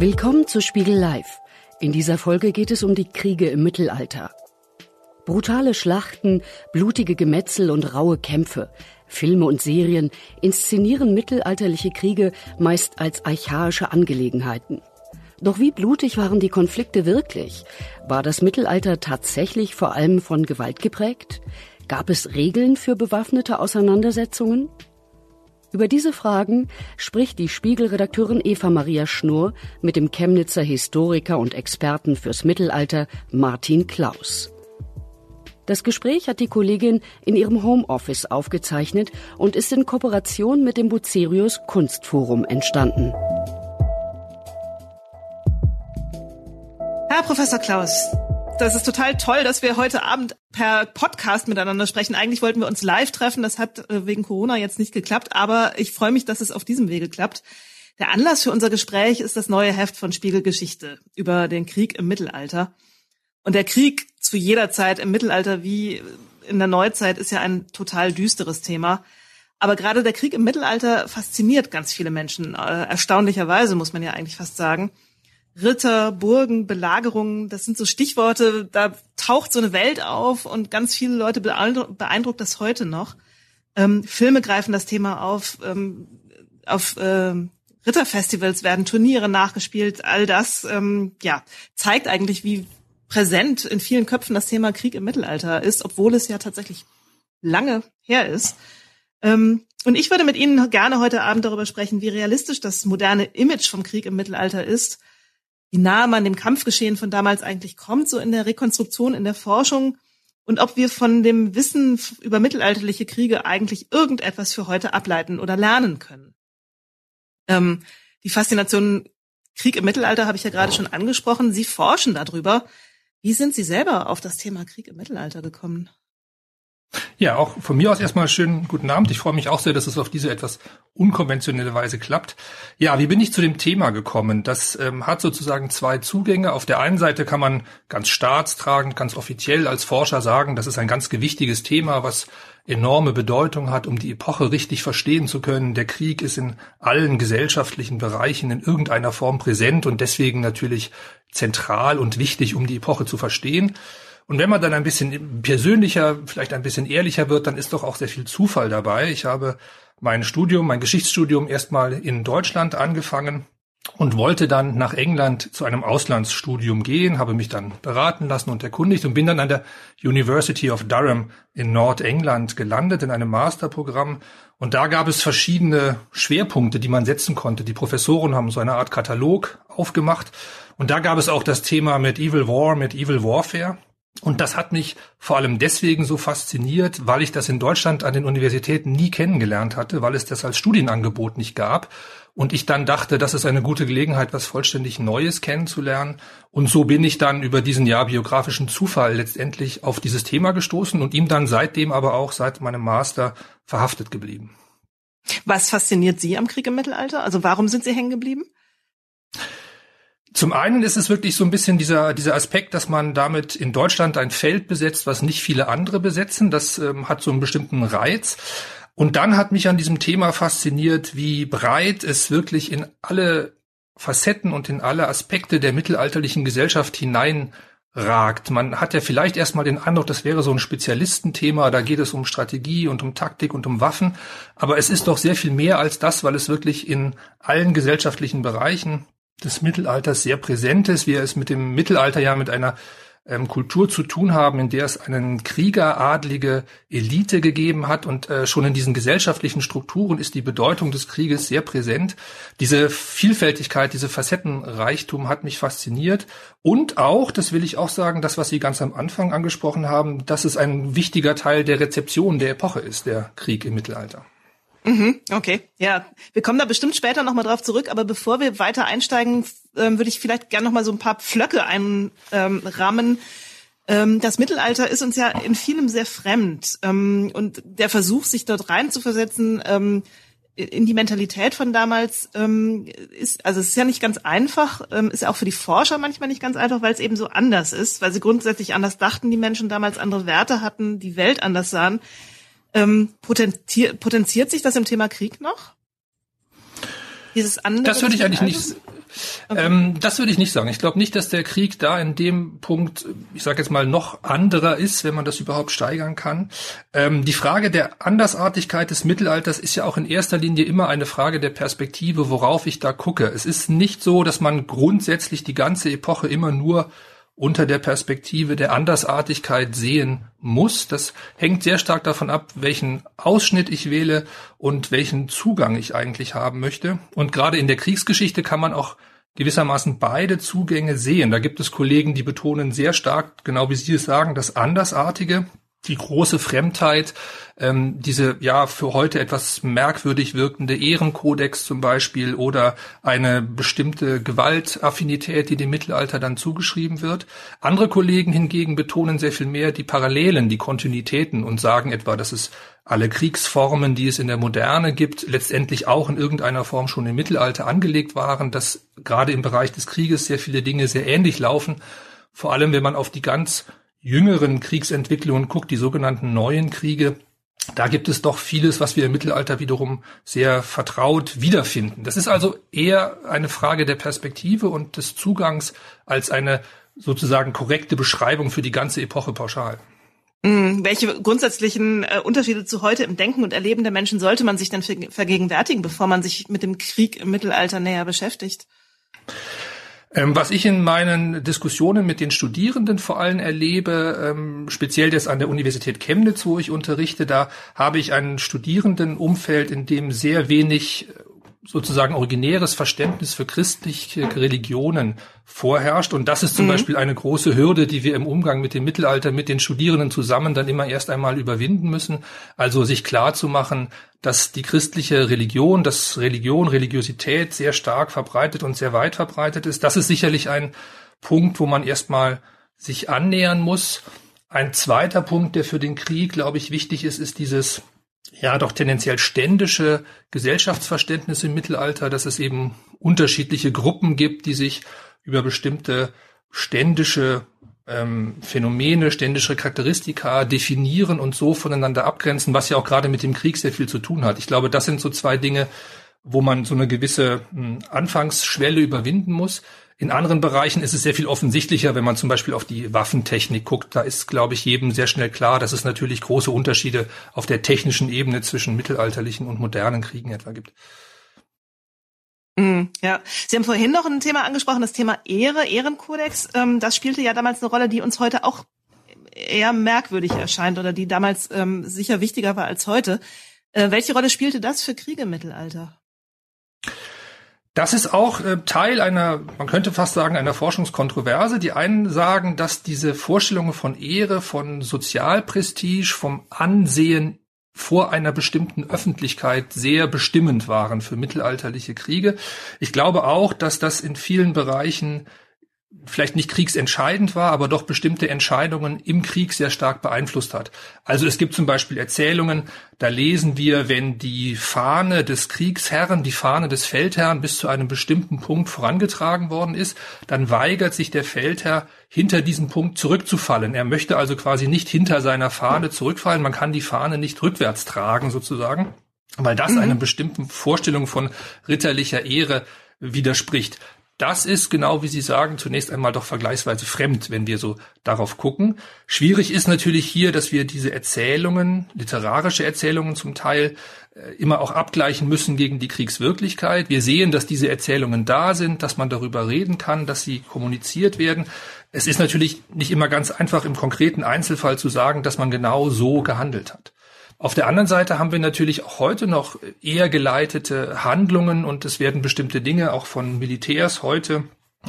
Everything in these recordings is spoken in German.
Willkommen zu Spiegel Live. In dieser Folge geht es um die Kriege im Mittelalter. Brutale Schlachten, blutige Gemetzel und raue Kämpfe. Filme und Serien inszenieren mittelalterliche Kriege meist als archaische Angelegenheiten. Doch wie blutig waren die Konflikte wirklich? War das Mittelalter tatsächlich vor allem von Gewalt geprägt? Gab es Regeln für bewaffnete Auseinandersetzungen? Über diese Fragen spricht die Spiegelredakteurin Eva Maria Schnurr mit dem Chemnitzer Historiker und Experten fürs Mittelalter Martin Klaus. Das Gespräch hat die Kollegin in ihrem Homeoffice aufgezeichnet und ist in Kooperation mit dem Bucerius Kunstforum entstanden. Herr Professor Klaus, das ist total toll, dass wir heute Abend per Podcast miteinander sprechen. Eigentlich wollten wir uns live treffen. Das hat äh, wegen Corona jetzt nicht geklappt, aber ich freue mich, dass es auf diesem Wege klappt. Der Anlass für unser Gespräch ist das neue Heft von Spiegelgeschichte über den Krieg im Mittelalter. Und der Krieg zu jeder Zeit im Mittelalter wie in der Neuzeit ist ja ein total düsteres Thema. Aber gerade der Krieg im Mittelalter fasziniert ganz viele Menschen. Äh, erstaunlicherweise muss man ja eigentlich fast sagen. Ritter, Burgen, Belagerungen, das sind so Stichworte, da taucht so eine Welt auf und ganz viele Leute beeindruckt, das heute noch. Ähm, Filme greifen das Thema auf, ähm, auf äh, Ritterfestivals werden Turniere nachgespielt, all das ähm, ja zeigt eigentlich, wie präsent in vielen Köpfen das Thema Krieg im Mittelalter ist, obwohl es ja tatsächlich lange her ist. Ähm, und ich würde mit Ihnen gerne heute Abend darüber sprechen, wie realistisch das moderne Image vom Krieg im Mittelalter ist wie nah man dem Kampfgeschehen von damals eigentlich kommt, so in der Rekonstruktion, in der Forschung und ob wir von dem Wissen über mittelalterliche Kriege eigentlich irgendetwas für heute ableiten oder lernen können. Ähm, die Faszination Krieg im Mittelalter habe ich ja gerade schon angesprochen. Sie forschen darüber. Wie sind Sie selber auf das Thema Krieg im Mittelalter gekommen? Ja, auch von mir aus erstmal schönen guten Abend. Ich freue mich auch sehr, dass es auf diese etwas unkonventionelle Weise klappt. Ja, wie bin ich zu dem Thema gekommen? Das ähm, hat sozusagen zwei Zugänge. Auf der einen Seite kann man ganz staatstragend, ganz offiziell als Forscher sagen, das ist ein ganz gewichtiges Thema, was enorme Bedeutung hat, um die Epoche richtig verstehen zu können. Der Krieg ist in allen gesellschaftlichen Bereichen in irgendeiner Form präsent und deswegen natürlich zentral und wichtig, um die Epoche zu verstehen. Und wenn man dann ein bisschen persönlicher, vielleicht ein bisschen ehrlicher wird, dann ist doch auch sehr viel Zufall dabei. Ich habe mein Studium, mein Geschichtsstudium erstmal in Deutschland angefangen und wollte dann nach England zu einem Auslandsstudium gehen, habe mich dann beraten lassen und erkundigt und bin dann an der University of Durham in Nordengland gelandet in einem Masterprogramm. Und da gab es verschiedene Schwerpunkte, die man setzen konnte. Die Professoren haben so eine Art Katalog aufgemacht. Und da gab es auch das Thema Medieval War, Medieval Warfare. Und das hat mich vor allem deswegen so fasziniert, weil ich das in Deutschland an den Universitäten nie kennengelernt hatte, weil es das als Studienangebot nicht gab. Und ich dann dachte, das ist eine gute Gelegenheit, was vollständig Neues kennenzulernen. Und so bin ich dann über diesen ja biografischen Zufall letztendlich auf dieses Thema gestoßen und ihm dann seitdem aber auch seit meinem Master verhaftet geblieben. Was fasziniert Sie am Krieg im Mittelalter? Also warum sind Sie hängen geblieben? Zum einen ist es wirklich so ein bisschen dieser, dieser Aspekt, dass man damit in Deutschland ein Feld besetzt, was nicht viele andere besetzen. Das ähm, hat so einen bestimmten Reiz. Und dann hat mich an diesem Thema fasziniert, wie breit es wirklich in alle Facetten und in alle Aspekte der mittelalterlichen Gesellschaft hineinragt. Man hat ja vielleicht erstmal den Eindruck, das wäre so ein Spezialistenthema, da geht es um Strategie und um Taktik und um Waffen, aber es ist doch sehr viel mehr als das, weil es wirklich in allen gesellschaftlichen Bereichen des Mittelalters sehr präsent ist. Wir es mit dem Mittelalter ja mit einer ähm, Kultur zu tun haben, in der es einen kriegeradlige Elite gegeben hat und äh, schon in diesen gesellschaftlichen Strukturen ist die Bedeutung des Krieges sehr präsent. Diese Vielfältigkeit, diese Facettenreichtum hat mich fasziniert und auch, das will ich auch sagen, das, was Sie ganz am Anfang angesprochen haben, dass es ein wichtiger Teil der Rezeption der Epoche ist, der Krieg im Mittelalter. Mhm, okay, ja, wir kommen da bestimmt später nochmal drauf zurück, aber bevor wir weiter einsteigen, ähm, würde ich vielleicht gerne nochmal so ein paar Pflöcke einrahmen. Ähm, das Mittelalter ist uns ja in vielem sehr fremd ähm, und der Versuch, sich dort reinzuversetzen, ähm, in die Mentalität von damals ähm, ist, also es ist ja nicht ganz einfach, ähm, ist ja auch für die Forscher manchmal nicht ganz einfach, weil es eben so anders ist, weil sie grundsätzlich anders dachten, die Menschen damals andere Werte hatten, die Welt anders sahen. Ähm, potenziert, potenziert sich das im Thema Krieg noch? Dieses andere? Das würde ich eigentlich nicht. Okay. Ähm, das würde ich nicht sagen. Ich glaube nicht, dass der Krieg da in dem Punkt, ich sage jetzt mal, noch anderer ist, wenn man das überhaupt steigern kann. Ähm, die Frage der Andersartigkeit des Mittelalters ist ja auch in erster Linie immer eine Frage der Perspektive, worauf ich da gucke. Es ist nicht so, dass man grundsätzlich die ganze Epoche immer nur unter der Perspektive der Andersartigkeit sehen muss. Das hängt sehr stark davon ab, welchen Ausschnitt ich wähle und welchen Zugang ich eigentlich haben möchte. Und gerade in der Kriegsgeschichte kann man auch gewissermaßen beide Zugänge sehen. Da gibt es Kollegen, die betonen sehr stark, genau wie Sie es sagen, das Andersartige, die große Fremdheit, ähm, diese ja für heute etwas merkwürdig wirkende Ehrenkodex zum Beispiel oder eine bestimmte Gewaltaffinität, die dem Mittelalter dann zugeschrieben wird. Andere Kollegen hingegen betonen sehr viel mehr die Parallelen, die Kontinuitäten und sagen etwa, dass es alle Kriegsformen, die es in der Moderne gibt, letztendlich auch in irgendeiner Form schon im Mittelalter angelegt waren, dass gerade im Bereich des Krieges sehr viele Dinge sehr ähnlich laufen. Vor allem, wenn man auf die ganz jüngeren Kriegsentwicklungen guckt, die sogenannten neuen Kriege, da gibt es doch vieles, was wir im Mittelalter wiederum sehr vertraut wiederfinden. Das ist also eher eine Frage der Perspektive und des Zugangs als eine sozusagen korrekte Beschreibung für die ganze Epoche pauschal. Hm, welche grundsätzlichen äh, Unterschiede zu heute im Denken und Erleben der Menschen sollte man sich denn vergegenwärtigen, bevor man sich mit dem Krieg im Mittelalter näher beschäftigt? Ähm, was ich in meinen Diskussionen mit den Studierenden vor allem erlebe, ähm, speziell jetzt an der Universität Chemnitz, wo ich unterrichte, da habe ich ein Studierendenumfeld, in dem sehr wenig sozusagen originäres Verständnis für christliche Religionen vorherrscht. Und das ist zum mhm. Beispiel eine große Hürde, die wir im Umgang mit dem Mittelalter mit den Studierenden zusammen dann immer erst einmal überwinden müssen. Also sich klar zu machen, dass die christliche Religion, dass Religion, Religiosität sehr stark verbreitet und sehr weit verbreitet ist. Das ist sicherlich ein Punkt, wo man erstmal sich annähern muss. Ein zweiter Punkt, der für den Krieg, glaube ich, wichtig ist, ist dieses ja doch tendenziell ständische Gesellschaftsverständnis im Mittelalter, dass es eben unterschiedliche Gruppen gibt, die sich über bestimmte ständische ähm, Phänomene, ständische Charakteristika definieren und so voneinander abgrenzen, was ja auch gerade mit dem Krieg sehr viel zu tun hat. Ich glaube, das sind so zwei Dinge, wo man so eine gewisse hm, Anfangsschwelle überwinden muss. In anderen Bereichen ist es sehr viel offensichtlicher, wenn man zum Beispiel auf die Waffentechnik guckt. Da ist, glaube ich, jedem sehr schnell klar, dass es natürlich große Unterschiede auf der technischen Ebene zwischen mittelalterlichen und modernen Kriegen etwa gibt. Mm, ja, Sie haben vorhin noch ein Thema angesprochen, das Thema Ehre, Ehrenkodex. Ähm, das spielte ja damals eine Rolle, die uns heute auch eher merkwürdig erscheint oder die damals ähm, sicher wichtiger war als heute. Äh, welche Rolle spielte das für Kriege im Mittelalter? Das ist auch äh, Teil einer, man könnte fast sagen, einer Forschungskontroverse. Die einen sagen, dass diese Vorstellungen von Ehre, von Sozialprestige, vom Ansehen vor einer bestimmten Öffentlichkeit sehr bestimmend waren für mittelalterliche Kriege. Ich glaube auch, dass das in vielen Bereichen vielleicht nicht kriegsentscheidend war, aber doch bestimmte Entscheidungen im Krieg sehr stark beeinflusst hat. Also es gibt zum Beispiel Erzählungen, da lesen wir, wenn die Fahne des Kriegsherren, die Fahne des Feldherrn bis zu einem bestimmten Punkt vorangetragen worden ist, dann weigert sich der Feldherr, hinter diesen Punkt zurückzufallen. Er möchte also quasi nicht hinter seiner Fahne zurückfallen. Man kann die Fahne nicht rückwärts tragen sozusagen, weil das mhm. einer bestimmten Vorstellung von ritterlicher Ehre widerspricht. Das ist genau wie Sie sagen, zunächst einmal doch vergleichsweise fremd, wenn wir so darauf gucken. Schwierig ist natürlich hier, dass wir diese Erzählungen, literarische Erzählungen zum Teil, äh, immer auch abgleichen müssen gegen die Kriegswirklichkeit. Wir sehen, dass diese Erzählungen da sind, dass man darüber reden kann, dass sie kommuniziert werden. Es ist natürlich nicht immer ganz einfach im konkreten Einzelfall zu sagen, dass man genau so gehandelt hat. Auf der anderen Seite haben wir natürlich auch heute noch eher geleitete Handlungen und es werden bestimmte Dinge auch von Militärs heute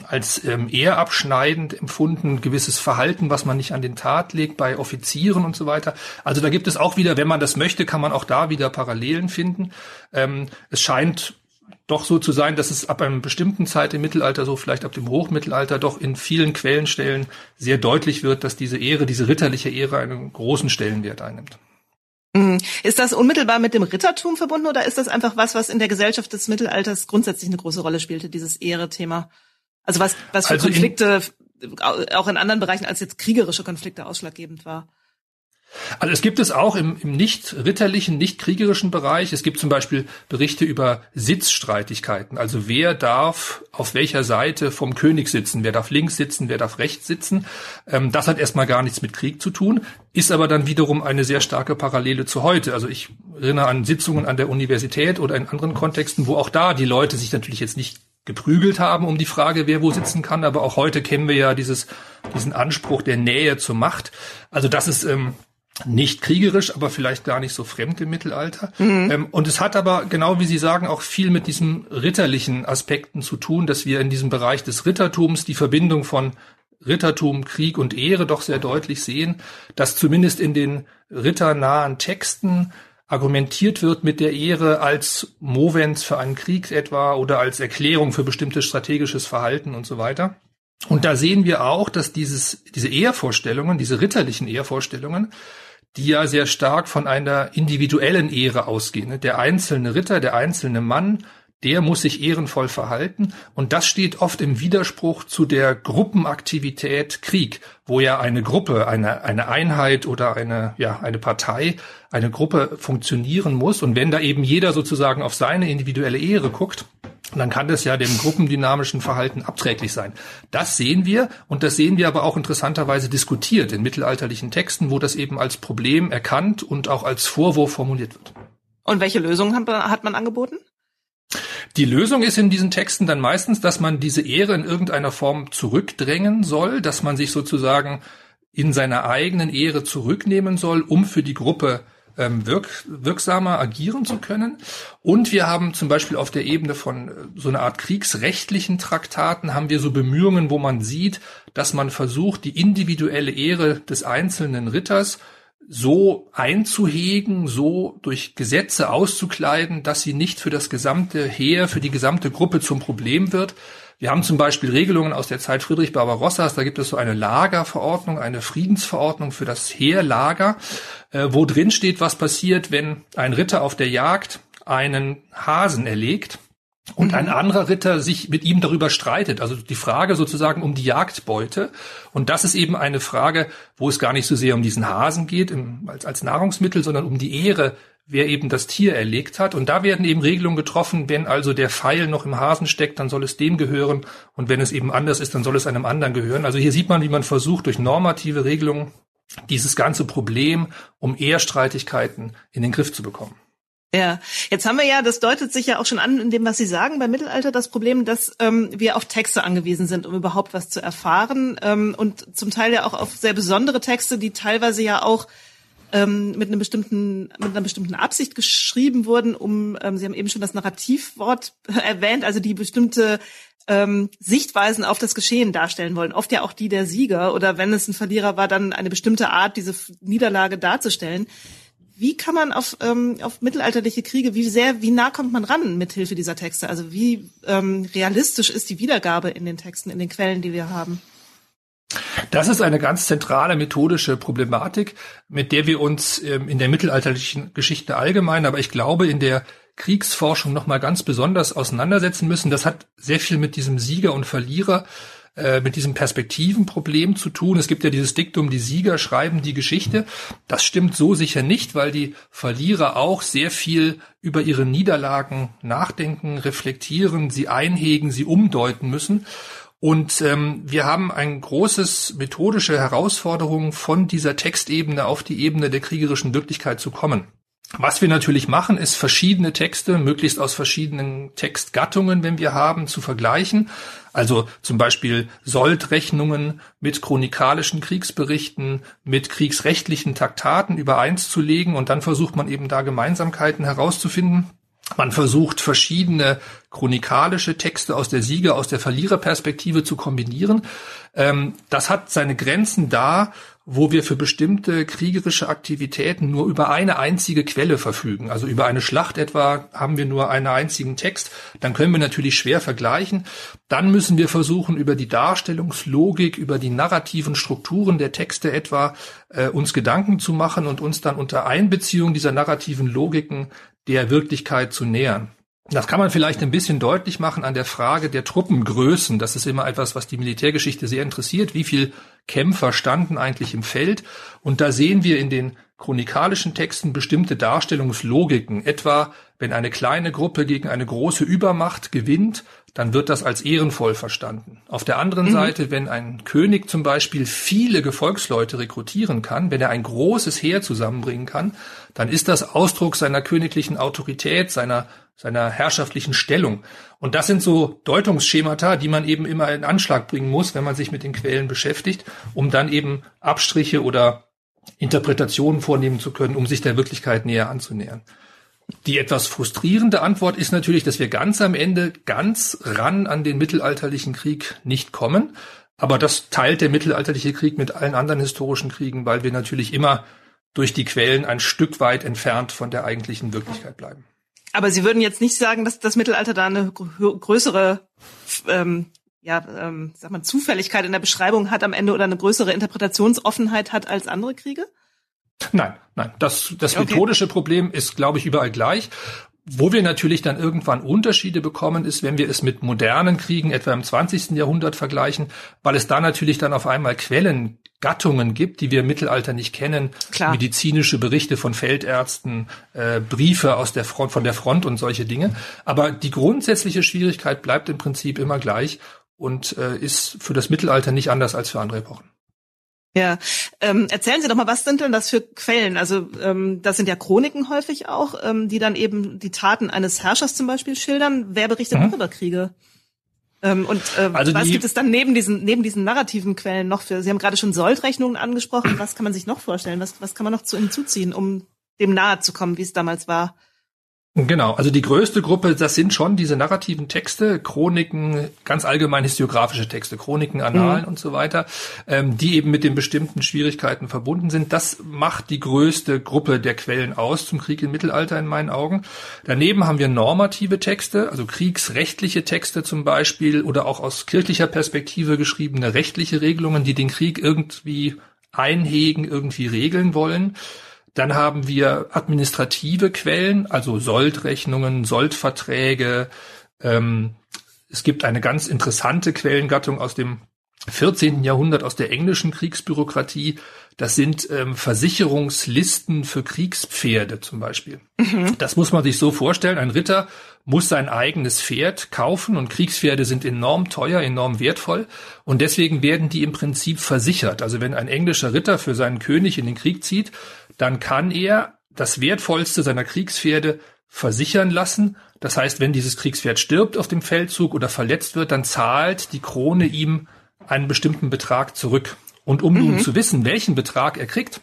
als ähm, eher abschneidend empfunden, gewisses Verhalten, was man nicht an den Tat legt bei Offizieren und so weiter. Also da gibt es auch wieder, wenn man das möchte, kann man auch da wieder Parallelen finden. Ähm, es scheint doch so zu sein, dass es ab einem bestimmten Zeit im Mittelalter, so vielleicht ab dem Hochmittelalter, doch in vielen Quellenstellen sehr deutlich wird, dass diese Ehre, diese ritterliche Ehre einen großen Stellenwert einnimmt. Mhm. Ist das unmittelbar mit dem Rittertum verbunden oder ist das einfach was, was in der Gesellschaft des Mittelalters grundsätzlich eine große Rolle spielte, dieses Ehre-Thema? Also was, was für also Konflikte auch in anderen Bereichen als jetzt kriegerische Konflikte ausschlaggebend war? Also es gibt es auch im, im nicht ritterlichen, nicht kriegerischen Bereich. Es gibt zum Beispiel Berichte über Sitzstreitigkeiten. Also wer darf auf welcher Seite vom König sitzen? Wer darf links sitzen? Wer darf rechts sitzen? Ähm, das hat erstmal gar nichts mit Krieg zu tun, ist aber dann wiederum eine sehr starke Parallele zu heute. Also ich erinnere an Sitzungen an der Universität oder in anderen Kontexten, wo auch da die Leute sich natürlich jetzt nicht geprügelt haben um die Frage, wer wo sitzen kann. Aber auch heute kennen wir ja dieses, diesen Anspruch der Nähe zur Macht. Also das ist ähm, nicht kriegerisch, aber vielleicht gar nicht so fremd im Mittelalter. Mhm. Ähm, und es hat aber, genau wie Sie sagen, auch viel mit diesen ritterlichen Aspekten zu tun, dass wir in diesem Bereich des Rittertums die Verbindung von Rittertum, Krieg und Ehre doch sehr deutlich sehen, dass zumindest in den ritternahen Texten argumentiert wird mit der Ehre als Movens für einen Krieg etwa oder als Erklärung für bestimmtes strategisches Verhalten und so weiter. Und da sehen wir auch, dass dieses, diese Ehrvorstellungen, diese ritterlichen Ehrvorstellungen, die ja sehr stark von einer individuellen Ehre ausgehen. Ne? Der einzelne Ritter, der einzelne Mann, der muss sich ehrenvoll verhalten. Und das steht oft im Widerspruch zu der Gruppenaktivität Krieg, wo ja eine Gruppe, eine, eine Einheit oder eine, ja, eine Partei, eine Gruppe funktionieren muss. Und wenn da eben jeder sozusagen auf seine individuelle Ehre guckt, dann kann das ja dem gruppendynamischen Verhalten abträglich sein. Das sehen wir und das sehen wir aber auch interessanterweise diskutiert in mittelalterlichen Texten, wo das eben als Problem erkannt und auch als Vorwurf formuliert wird. Und welche Lösungen hat man angeboten? Die Lösung ist in diesen Texten dann meistens, dass man diese Ehre in irgendeiner Form zurückdrängen soll, dass man sich sozusagen in seiner eigenen Ehre zurücknehmen soll, um für die Gruppe ähm, wirk wirksamer agieren zu können. Und wir haben zum Beispiel auf der Ebene von äh, so einer Art kriegsrechtlichen Traktaten haben wir so Bemühungen, wo man sieht, dass man versucht, die individuelle Ehre des einzelnen Ritters so einzuhegen, so durch Gesetze auszukleiden, dass sie nicht für das gesamte Heer, für die gesamte Gruppe zum Problem wird, wir haben zum Beispiel Regelungen aus der Zeit Friedrich Barbarossas, da gibt es so eine Lagerverordnung, eine Friedensverordnung für das Heerlager, äh, wo drin steht, was passiert, wenn ein Ritter auf der Jagd einen Hasen erlegt und ein mhm. anderer Ritter sich mit ihm darüber streitet. Also die Frage sozusagen um die Jagdbeute. Und das ist eben eine Frage, wo es gar nicht so sehr um diesen Hasen geht im, als, als Nahrungsmittel, sondern um die Ehre wer eben das Tier erlegt hat. Und da werden eben Regelungen getroffen, wenn also der Pfeil noch im Hasen steckt, dann soll es dem gehören. Und wenn es eben anders ist, dann soll es einem anderen gehören. Also hier sieht man, wie man versucht, durch normative Regelungen dieses ganze Problem um Ehrstreitigkeiten in den Griff zu bekommen. Ja, jetzt haben wir ja, das deutet sich ja auch schon an in dem, was Sie sagen, beim Mittelalter das Problem, dass ähm, wir auf Texte angewiesen sind, um überhaupt was zu erfahren ähm, und zum Teil ja auch auf sehr besondere Texte, die teilweise ja auch ähm, mit einem bestimmten mit einer bestimmten Absicht geschrieben wurden, um ähm, Sie haben eben schon das Narrativwort erwähnt, also die bestimmte ähm, Sichtweisen auf das Geschehen darstellen wollen. Oft ja auch die der Sieger oder wenn es ein Verlierer war, dann eine bestimmte Art, diese Niederlage darzustellen. Wie kann man auf, ähm, auf mittelalterliche Kriege, wie sehr, wie nah kommt man ran mit Hilfe dieser Texte? Also wie ähm, realistisch ist die Wiedergabe in den Texten, in den Quellen, die wir haben? Das ist eine ganz zentrale methodische Problematik, mit der wir uns ähm, in der mittelalterlichen Geschichte allgemein, aber ich glaube in der Kriegsforschung noch mal ganz besonders auseinandersetzen müssen. Das hat sehr viel mit diesem Sieger und Verlierer, äh, mit diesem Perspektivenproblem zu tun. Es gibt ja dieses Diktum, die Sieger schreiben die Geschichte. Das stimmt so sicher nicht, weil die Verlierer auch sehr viel über ihre Niederlagen nachdenken, reflektieren, sie einhegen, sie umdeuten müssen. Und ähm, wir haben ein großes methodische Herausforderung, von dieser Textebene auf die Ebene der kriegerischen Wirklichkeit zu kommen. Was wir natürlich machen, ist verschiedene Texte, möglichst aus verschiedenen Textgattungen, wenn wir haben, zu vergleichen. Also zum Beispiel Soldrechnungen mit chronikalischen Kriegsberichten, mit kriegsrechtlichen Traktaten übereinzulegen und dann versucht man eben da Gemeinsamkeiten herauszufinden. Man versucht verschiedene chronikalische Texte aus der Sieger, aus der Verliererperspektive zu kombinieren. Ähm, das hat seine Grenzen da, wo wir für bestimmte kriegerische Aktivitäten nur über eine einzige Quelle verfügen. Also über eine Schlacht etwa haben wir nur einen einzigen Text. Dann können wir natürlich schwer vergleichen. Dann müssen wir versuchen, über die Darstellungslogik, über die narrativen Strukturen der Texte etwa äh, uns Gedanken zu machen und uns dann unter Einbeziehung dieser narrativen Logiken der Wirklichkeit zu nähern. Das kann man vielleicht ein bisschen deutlich machen an der Frage der Truppengrößen. Das ist immer etwas, was die Militärgeschichte sehr interessiert. Wie viel Kämpfer standen eigentlich im Feld? Und da sehen wir in den chronikalischen Texten bestimmte Darstellungslogiken. Etwa, wenn eine kleine Gruppe gegen eine große Übermacht gewinnt, dann wird das als ehrenvoll verstanden. Auf der anderen mhm. Seite, wenn ein König zum Beispiel viele Gefolgsleute rekrutieren kann, wenn er ein großes Heer zusammenbringen kann, dann ist das Ausdruck seiner königlichen Autorität, seiner, seiner herrschaftlichen Stellung. Und das sind so Deutungsschemata, die man eben immer in Anschlag bringen muss, wenn man sich mit den Quellen beschäftigt, um dann eben Abstriche oder Interpretationen vornehmen zu können, um sich der Wirklichkeit näher anzunähern. Die etwas frustrierende Antwort ist natürlich, dass wir ganz am Ende ganz ran an den mittelalterlichen Krieg nicht kommen. Aber das teilt der mittelalterliche Krieg mit allen anderen historischen Kriegen, weil wir natürlich immer durch die Quellen ein Stück weit entfernt von der eigentlichen Wirklichkeit bleiben. Aber Sie würden jetzt nicht sagen, dass das Mittelalter da eine größere, ähm, ja, ähm, sag mal, Zufälligkeit in der Beschreibung hat am Ende oder eine größere Interpretationsoffenheit hat als andere Kriege? Nein, nein. Das, das okay. methodische Problem ist, glaube ich, überall gleich. Wo wir natürlich dann irgendwann Unterschiede bekommen, ist, wenn wir es mit modernen Kriegen, etwa im 20. Jahrhundert vergleichen, weil es da natürlich dann auf einmal Quellengattungen gibt, die wir im Mittelalter nicht kennen. Klar. Medizinische Berichte von Feldärzten, äh, Briefe aus der Front, von der Front und solche Dinge. Aber die grundsätzliche Schwierigkeit bleibt im Prinzip immer gleich und äh, ist für das Mittelalter nicht anders als für andere Epochen. Ja, ähm, erzählen Sie doch mal, was sind denn das für Quellen? Also ähm, das sind ja Chroniken häufig auch, ähm, die dann eben die Taten eines Herrschers zum Beispiel schildern. Wer berichtet mhm. über Kriege? Ähm, und äh, also was gibt es dann neben diesen neben diesen narrativen Quellen noch für? Sie haben gerade schon Soldrechnungen angesprochen. Was kann man sich noch vorstellen? Was was kann man noch zu hinzuziehen, um dem nahe zu kommen, wie es damals war? Genau, also die größte Gruppe, das sind schon diese narrativen Texte, Chroniken, ganz allgemein historiografische Texte, Chroniken, Annalen mhm. und so weiter, ähm, die eben mit den bestimmten Schwierigkeiten verbunden sind. Das macht die größte Gruppe der Quellen aus zum Krieg im Mittelalter in meinen Augen. Daneben haben wir normative Texte, also kriegsrechtliche Texte zum Beispiel oder auch aus kirchlicher Perspektive geschriebene rechtliche Regelungen, die den Krieg irgendwie einhegen, irgendwie regeln wollen. Dann haben wir administrative Quellen, also Soldrechnungen, Soldverträge. Ähm, es gibt eine ganz interessante Quellengattung aus dem 14. Jahrhundert aus der englischen Kriegsbürokratie. Das sind ähm, Versicherungslisten für Kriegspferde zum Beispiel. Mhm. Das muss man sich so vorstellen. Ein Ritter muss sein eigenes Pferd kaufen und Kriegspferde sind enorm teuer, enorm wertvoll und deswegen werden die im Prinzip versichert. Also wenn ein englischer Ritter für seinen König in den Krieg zieht, dann kann er das wertvollste seiner Kriegspferde versichern lassen. Das heißt, wenn dieses Kriegspferd stirbt auf dem Feldzug oder verletzt wird, dann zahlt die Krone ihm einen bestimmten Betrag zurück. Und um mhm. nun zu wissen, welchen Betrag er kriegt,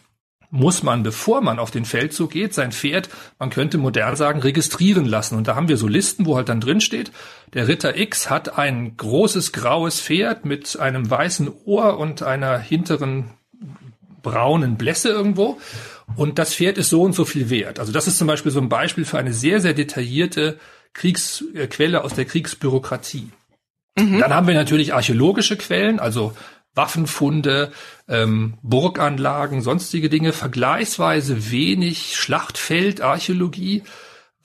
muss man, bevor man auf den Feldzug geht, sein Pferd, man könnte modern sagen, registrieren lassen. Und da haben wir so Listen, wo halt dann drin steht, der Ritter X hat ein großes graues Pferd mit einem weißen Ohr und einer hinteren braunen Blässe irgendwo und das Pferd ist so und so viel wert. Also das ist zum Beispiel so ein Beispiel für eine sehr, sehr detaillierte Kriegsquelle aus der Kriegsbürokratie. Mhm. Dann haben wir natürlich archäologische Quellen, also Waffenfunde, ähm, Burganlagen, sonstige Dinge, vergleichsweise wenig Schlachtfeldarchäologie,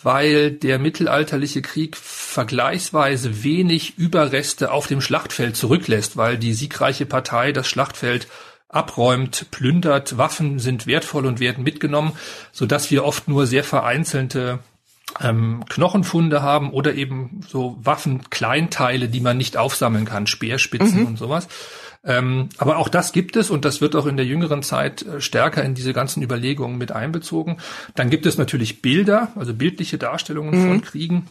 weil der mittelalterliche Krieg vergleichsweise wenig Überreste auf dem Schlachtfeld zurücklässt, weil die siegreiche Partei das Schlachtfeld abräumt, plündert, Waffen sind wertvoll und werden mitgenommen, so dass wir oft nur sehr vereinzelte ähm, Knochenfunde haben oder eben so Waffenkleinteile, die man nicht aufsammeln kann, Speerspitzen mhm. und sowas. Ähm, aber auch das gibt es und das wird auch in der jüngeren Zeit äh, stärker in diese ganzen Überlegungen mit einbezogen. Dann gibt es natürlich Bilder, also bildliche Darstellungen mhm. von Kriegen,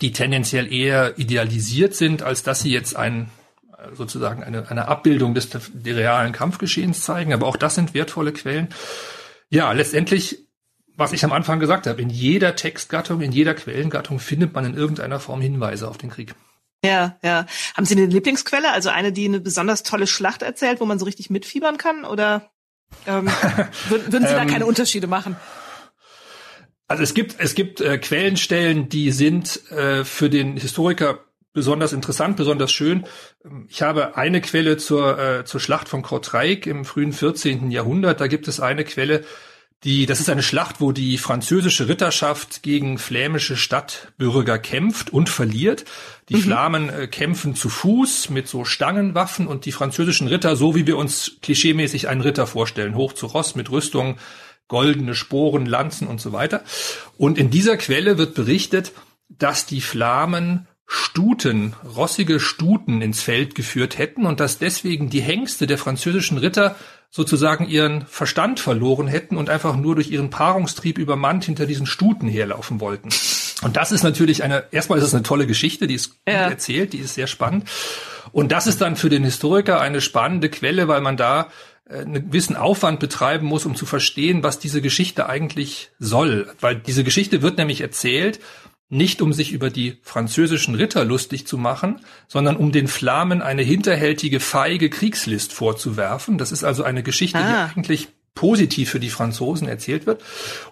die tendenziell eher idealisiert sind, als dass sie jetzt ein sozusagen eine, eine Abbildung des, des realen Kampfgeschehens zeigen, aber auch das sind wertvolle Quellen. Ja, letztendlich, was ich am Anfang gesagt habe, in jeder Textgattung, in jeder Quellengattung findet man in irgendeiner Form Hinweise auf den Krieg. Ja, ja. Haben Sie eine Lieblingsquelle, also eine, die eine besonders tolle Schlacht erzählt, wo man so richtig mitfiebern kann? Oder ähm, würden Sie da ähm, keine Unterschiede machen? Also es gibt es gibt äh, Quellenstellen, die sind äh, für den Historiker besonders interessant, besonders schön. Ich habe eine Quelle zur, äh, zur Schlacht von Kortrijk im frühen 14. Jahrhundert. Da gibt es eine Quelle, Die, das ist eine Schlacht, wo die französische Ritterschaft gegen flämische Stadtbürger kämpft und verliert. Die mhm. Flamen äh, kämpfen zu Fuß mit so Stangenwaffen und die französischen Ritter, so wie wir uns klischeemäßig einen Ritter vorstellen, hoch zu Ross mit Rüstung, goldene Sporen, Lanzen und so weiter. Und in dieser Quelle wird berichtet, dass die Flamen Stuten, rossige Stuten ins Feld geführt hätten und dass deswegen die Hengste der französischen Ritter sozusagen ihren Verstand verloren hätten und einfach nur durch ihren Paarungstrieb übermannt hinter diesen Stuten herlaufen wollten. Und das ist natürlich eine, erstmal ist es eine tolle Geschichte, die ist ja. erzählt, die ist sehr spannend. Und das ist dann für den Historiker eine spannende Quelle, weil man da äh, einen gewissen Aufwand betreiben muss, um zu verstehen, was diese Geschichte eigentlich soll. Weil diese Geschichte wird nämlich erzählt nicht um sich über die französischen Ritter lustig zu machen, sondern um den Flamen eine hinterhältige, feige Kriegslist vorzuwerfen. Das ist also eine Geschichte, ah. die eigentlich positiv für die Franzosen erzählt wird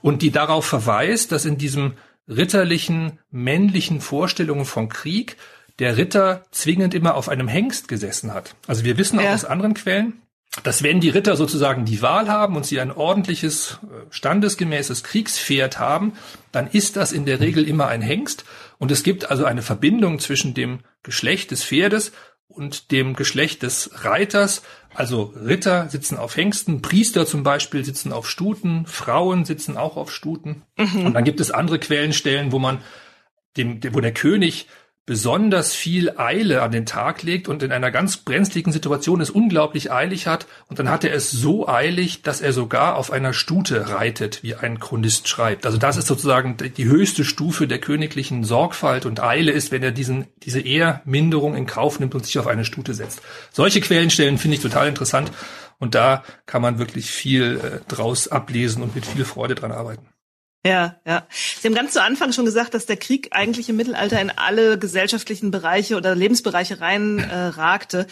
und die darauf verweist, dass in diesem ritterlichen, männlichen Vorstellungen von Krieg der Ritter zwingend immer auf einem Hengst gesessen hat. Also wir wissen auch ja. aus anderen Quellen, dass wenn die Ritter sozusagen die Wahl haben und sie ein ordentliches, äh, standesgemäßes Kriegspferd haben, dann ist das in der Regel immer ein Hengst. Und es gibt also eine Verbindung zwischen dem Geschlecht des Pferdes und dem Geschlecht des Reiters. Also Ritter sitzen auf Hengsten, Priester zum Beispiel sitzen auf Stuten, Frauen sitzen auch auf Stuten. Mhm. Und dann gibt es andere Quellenstellen, wo man dem, wo der König besonders viel Eile an den Tag legt und in einer ganz brenzligen Situation es unglaublich eilig hat. Und dann hat er es so eilig, dass er sogar auf einer Stute reitet, wie ein Chronist schreibt. Also das ist sozusagen die höchste Stufe der königlichen Sorgfalt und Eile ist, wenn er diesen, diese Ehrminderung in Kauf nimmt und sich auf eine Stute setzt. Solche Quellenstellen finde ich total interessant. Und da kann man wirklich viel äh, draus ablesen und mit viel Freude dran arbeiten. Ja, ja. Sie haben ganz zu Anfang schon gesagt, dass der Krieg eigentlich im Mittelalter in alle gesellschaftlichen Bereiche oder Lebensbereiche rein äh.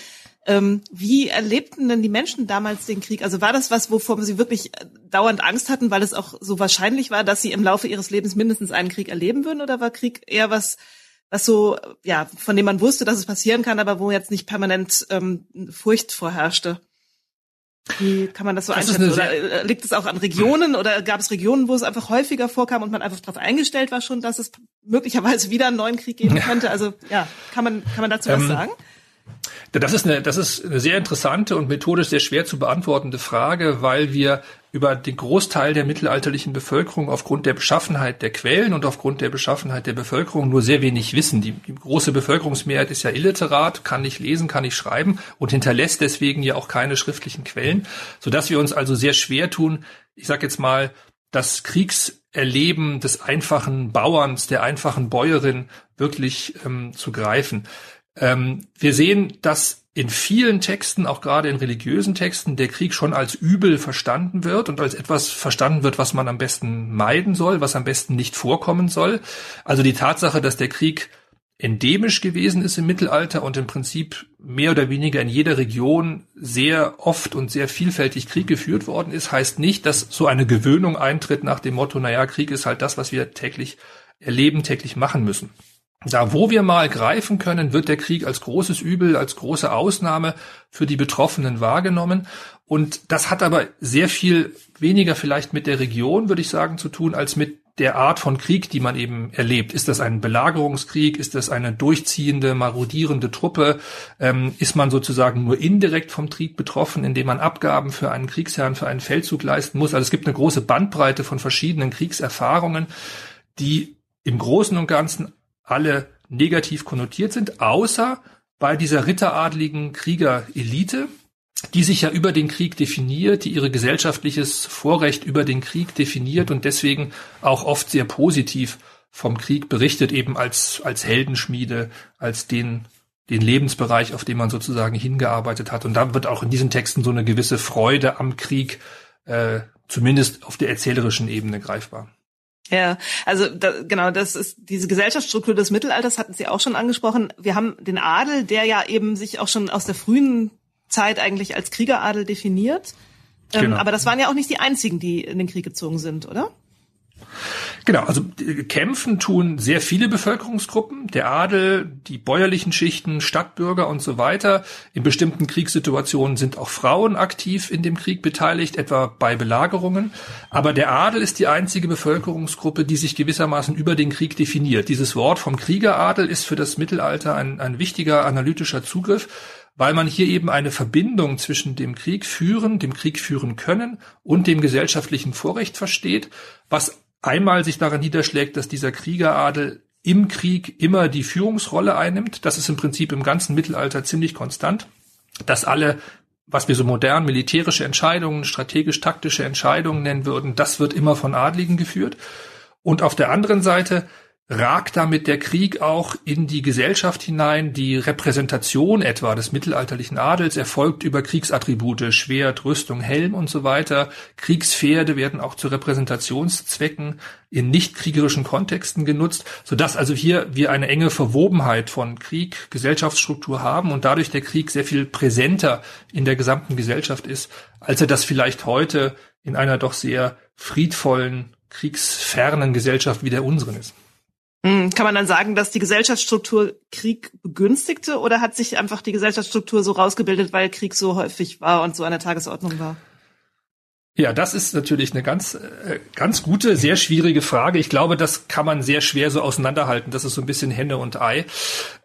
Ähm, wie erlebten denn die Menschen damals den Krieg? Also war das was, wovor sie wirklich äh, dauernd Angst hatten, weil es auch so wahrscheinlich war, dass sie im Laufe ihres Lebens mindestens einen Krieg erleben würden? Oder war Krieg eher was, was so, ja, von dem man wusste, dass es passieren kann, aber wo jetzt nicht permanent ähm, Furcht vorherrschte? Wie kann man das so das einschätzen? Oder äh, liegt es auch an Regionen oder gab es Regionen, wo es einfach häufiger vorkam und man einfach darauf eingestellt war schon, dass es möglicherweise wieder einen neuen Krieg geben könnte? Also ja, kann man, kann man dazu ähm, was sagen? Das ist, eine, das ist eine sehr interessante und methodisch sehr schwer zu beantwortende Frage, weil wir über den Großteil der mittelalterlichen Bevölkerung aufgrund der Beschaffenheit der Quellen und aufgrund der Beschaffenheit der Bevölkerung nur sehr wenig wissen. Die, die große Bevölkerungsmehrheit ist ja illiterat, kann nicht lesen, kann nicht schreiben und hinterlässt deswegen ja auch keine schriftlichen Quellen, sodass wir uns also sehr schwer tun, ich sage jetzt mal, das Kriegserleben des einfachen Bauerns, der einfachen Bäuerin wirklich ähm, zu greifen. Ähm, wir sehen, dass in vielen Texten, auch gerade in religiösen Texten, der Krieg schon als übel verstanden wird und als etwas verstanden wird, was man am besten meiden soll, was am besten nicht vorkommen soll. Also die Tatsache, dass der Krieg endemisch gewesen ist im Mittelalter und im Prinzip mehr oder weniger in jeder Region sehr oft und sehr vielfältig Krieg geführt worden ist, heißt nicht, dass so eine Gewöhnung eintritt nach dem Motto, naja, Krieg ist halt das, was wir täglich erleben, täglich machen müssen. Da, wo wir mal greifen können, wird der Krieg als großes Übel, als große Ausnahme für die Betroffenen wahrgenommen. Und das hat aber sehr viel weniger vielleicht mit der Region, würde ich sagen, zu tun, als mit der Art von Krieg, die man eben erlebt. Ist das ein Belagerungskrieg? Ist das eine durchziehende, marodierende Truppe? Ähm, ist man sozusagen nur indirekt vom Krieg betroffen, indem man Abgaben für einen Kriegsherrn, für einen Feldzug leisten muss? Also es gibt eine große Bandbreite von verschiedenen Kriegserfahrungen, die im Großen und Ganzen alle negativ konnotiert sind, außer bei dieser ritteradligen Kriegerelite, die sich ja über den Krieg definiert, die ihre gesellschaftliches Vorrecht über den Krieg definiert und deswegen auch oft sehr positiv vom Krieg berichtet, eben als, als Heldenschmiede, als den, den Lebensbereich, auf den man sozusagen hingearbeitet hat. Und da wird auch in diesen Texten so eine gewisse Freude am Krieg, äh, zumindest auf der erzählerischen Ebene greifbar. Ja, also da, genau, das ist diese Gesellschaftsstruktur des Mittelalters hatten Sie auch schon angesprochen. Wir haben den Adel, der ja eben sich auch schon aus der frühen Zeit eigentlich als Kriegeradel definiert. Ähm, genau. aber das waren ja auch nicht die einzigen, die in den Krieg gezogen sind, oder? Genau, also äh, kämpfen tun sehr viele Bevölkerungsgruppen, der Adel, die bäuerlichen Schichten, Stadtbürger und so weiter. In bestimmten Kriegssituationen sind auch Frauen aktiv in dem Krieg beteiligt, etwa bei Belagerungen. Aber der Adel ist die einzige Bevölkerungsgruppe, die sich gewissermaßen über den Krieg definiert. Dieses Wort vom Kriegeradel ist für das Mittelalter ein, ein wichtiger analytischer Zugriff weil man hier eben eine Verbindung zwischen dem Krieg führen, dem Krieg führen können und dem gesellschaftlichen Vorrecht versteht, was einmal sich daran niederschlägt, dass dieser Kriegeradel im Krieg immer die Führungsrolle einnimmt. Das ist im Prinzip im ganzen Mittelalter ziemlich konstant, dass alle was wir so modern militärische Entscheidungen, strategisch-taktische Entscheidungen nennen würden, das wird immer von Adligen geführt. Und auf der anderen Seite ragt damit der Krieg auch in die Gesellschaft hinein. Die Repräsentation etwa des mittelalterlichen Adels erfolgt über Kriegsattribute, Schwert, Rüstung, Helm und so weiter. Kriegspferde werden auch zu Repräsentationszwecken in nicht kriegerischen Kontexten genutzt, sodass also hier wir eine enge Verwobenheit von Krieg, Gesellschaftsstruktur haben und dadurch der Krieg sehr viel präsenter in der gesamten Gesellschaft ist, als er das vielleicht heute in einer doch sehr friedvollen, kriegsfernen Gesellschaft wie der unseren ist. Hm, kann man dann sagen, dass die Gesellschaftsstruktur Krieg begünstigte oder hat sich einfach die Gesellschaftsstruktur so rausgebildet, weil Krieg so häufig war und so an der Tagesordnung war? Ja, das ist natürlich eine ganz, äh, ganz gute, sehr schwierige Frage. Ich glaube, das kann man sehr schwer so auseinanderhalten. Das ist so ein bisschen Henne und Ei.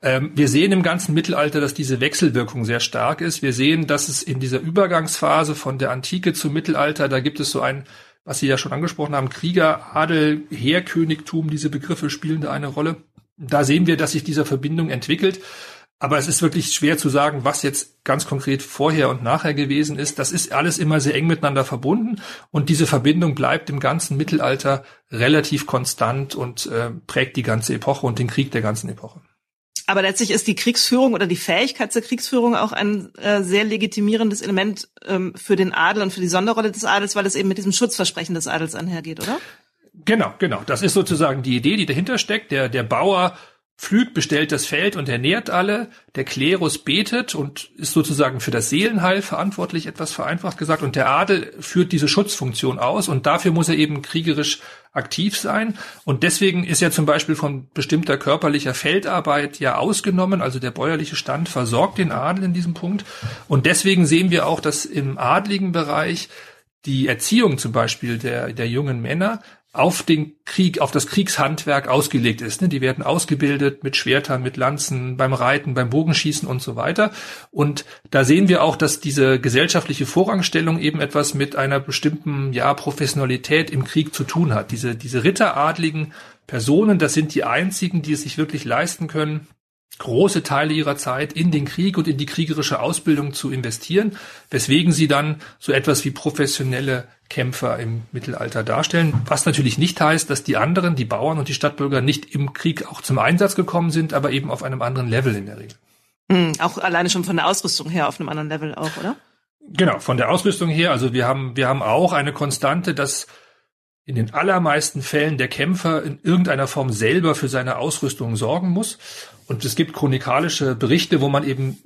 Ähm, wir sehen im ganzen Mittelalter, dass diese Wechselwirkung sehr stark ist. Wir sehen, dass es in dieser Übergangsphase von der Antike zum Mittelalter, da gibt es so ein was Sie ja schon angesprochen haben, Krieger, Adel, Heerkönigtum, diese Begriffe spielen da eine Rolle. Da sehen wir, dass sich diese Verbindung entwickelt. Aber es ist wirklich schwer zu sagen, was jetzt ganz konkret vorher und nachher gewesen ist. Das ist alles immer sehr eng miteinander verbunden und diese Verbindung bleibt im ganzen Mittelalter relativ konstant und äh, prägt die ganze Epoche und den Krieg der ganzen Epoche. Aber letztlich ist die Kriegsführung oder die Fähigkeit zur Kriegsführung auch ein äh, sehr legitimierendes Element ähm, für den Adel und für die Sonderrolle des Adels, weil es eben mit diesem Schutzversprechen des Adels einhergeht, oder? Genau, genau. Das ist sozusagen die Idee, die dahinter steckt. Der, der Bauer pflügt, bestellt das Feld und ernährt alle. Der Klerus betet und ist sozusagen für das Seelenheil verantwortlich, etwas vereinfacht gesagt. Und der Adel führt diese Schutzfunktion aus und dafür muss er eben kriegerisch aktiv sein. Und deswegen ist er zum Beispiel von bestimmter körperlicher Feldarbeit ja ausgenommen. Also der bäuerliche Stand versorgt den Adel in diesem Punkt. Und deswegen sehen wir auch, dass im adligen Bereich die Erziehung zum Beispiel der, der jungen Männer auf den Krieg, auf das Kriegshandwerk ausgelegt ist. Ne? Die werden ausgebildet mit Schwertern, mit Lanzen, beim Reiten, beim Bogenschießen und so weiter. Und da sehen wir auch, dass diese gesellschaftliche Vorrangstellung eben etwas mit einer bestimmten, ja, Professionalität im Krieg zu tun hat. Diese, diese ritteradligen Personen, das sind die einzigen, die es sich wirklich leisten können, große Teile ihrer Zeit in den Krieg und in die kriegerische Ausbildung zu investieren, weswegen sie dann so etwas wie professionelle Kämpfer im Mittelalter darstellen, was natürlich nicht heißt, dass die anderen, die Bauern und die Stadtbürger nicht im Krieg auch zum Einsatz gekommen sind, aber eben auf einem anderen Level in der Regel. Mhm, auch alleine schon von der Ausrüstung her auf einem anderen Level auch, oder? Genau, von der Ausrüstung her. Also wir haben, wir haben auch eine Konstante, dass in den allermeisten Fällen der Kämpfer in irgendeiner Form selber für seine Ausrüstung sorgen muss. Und es gibt chronikalische Berichte, wo man eben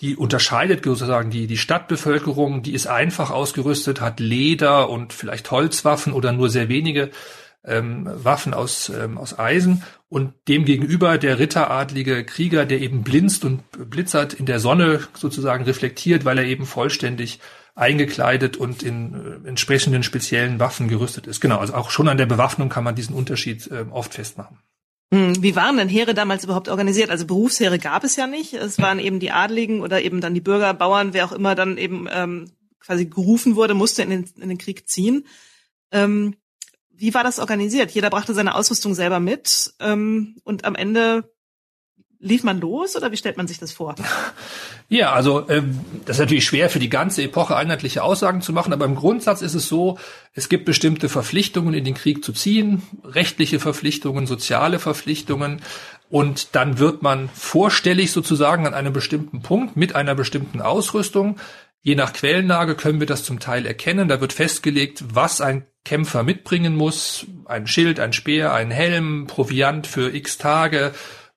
die unterscheidet sozusagen die, die Stadtbevölkerung, die ist einfach ausgerüstet, hat Leder und vielleicht Holzwaffen oder nur sehr wenige ähm, Waffen aus, ähm, aus Eisen und demgegenüber der ritteradlige Krieger, der eben blinzt und blitzert in der Sonne sozusagen reflektiert, weil er eben vollständig eingekleidet und in äh, entsprechenden speziellen Waffen gerüstet ist. Genau, also auch schon an der Bewaffnung kann man diesen Unterschied äh, oft festmachen. Hm, wie waren denn Heere damals überhaupt organisiert? Also Berufsheere gab es ja nicht. Es waren eben die Adligen oder eben dann die Bürger, Bauern, wer auch immer dann eben ähm, quasi gerufen wurde, musste in den, in den Krieg ziehen. Ähm, wie war das organisiert? Jeder brachte seine Ausrüstung selber mit ähm, und am Ende lief man los oder wie stellt man sich das vor? Ja, also ähm, das ist natürlich schwer für die ganze Epoche einheitliche Aussagen zu machen, aber im Grundsatz ist es so, es gibt bestimmte Verpflichtungen in den Krieg zu ziehen, rechtliche Verpflichtungen, soziale Verpflichtungen und dann wird man vorstellig sozusagen an einem bestimmten Punkt mit einer bestimmten Ausrüstung. Je nach Quellenlage können wir das zum Teil erkennen. Da wird festgelegt, was ein Kämpfer mitbringen muss. Ein Schild, ein Speer, ein Helm, Proviant für x Tage,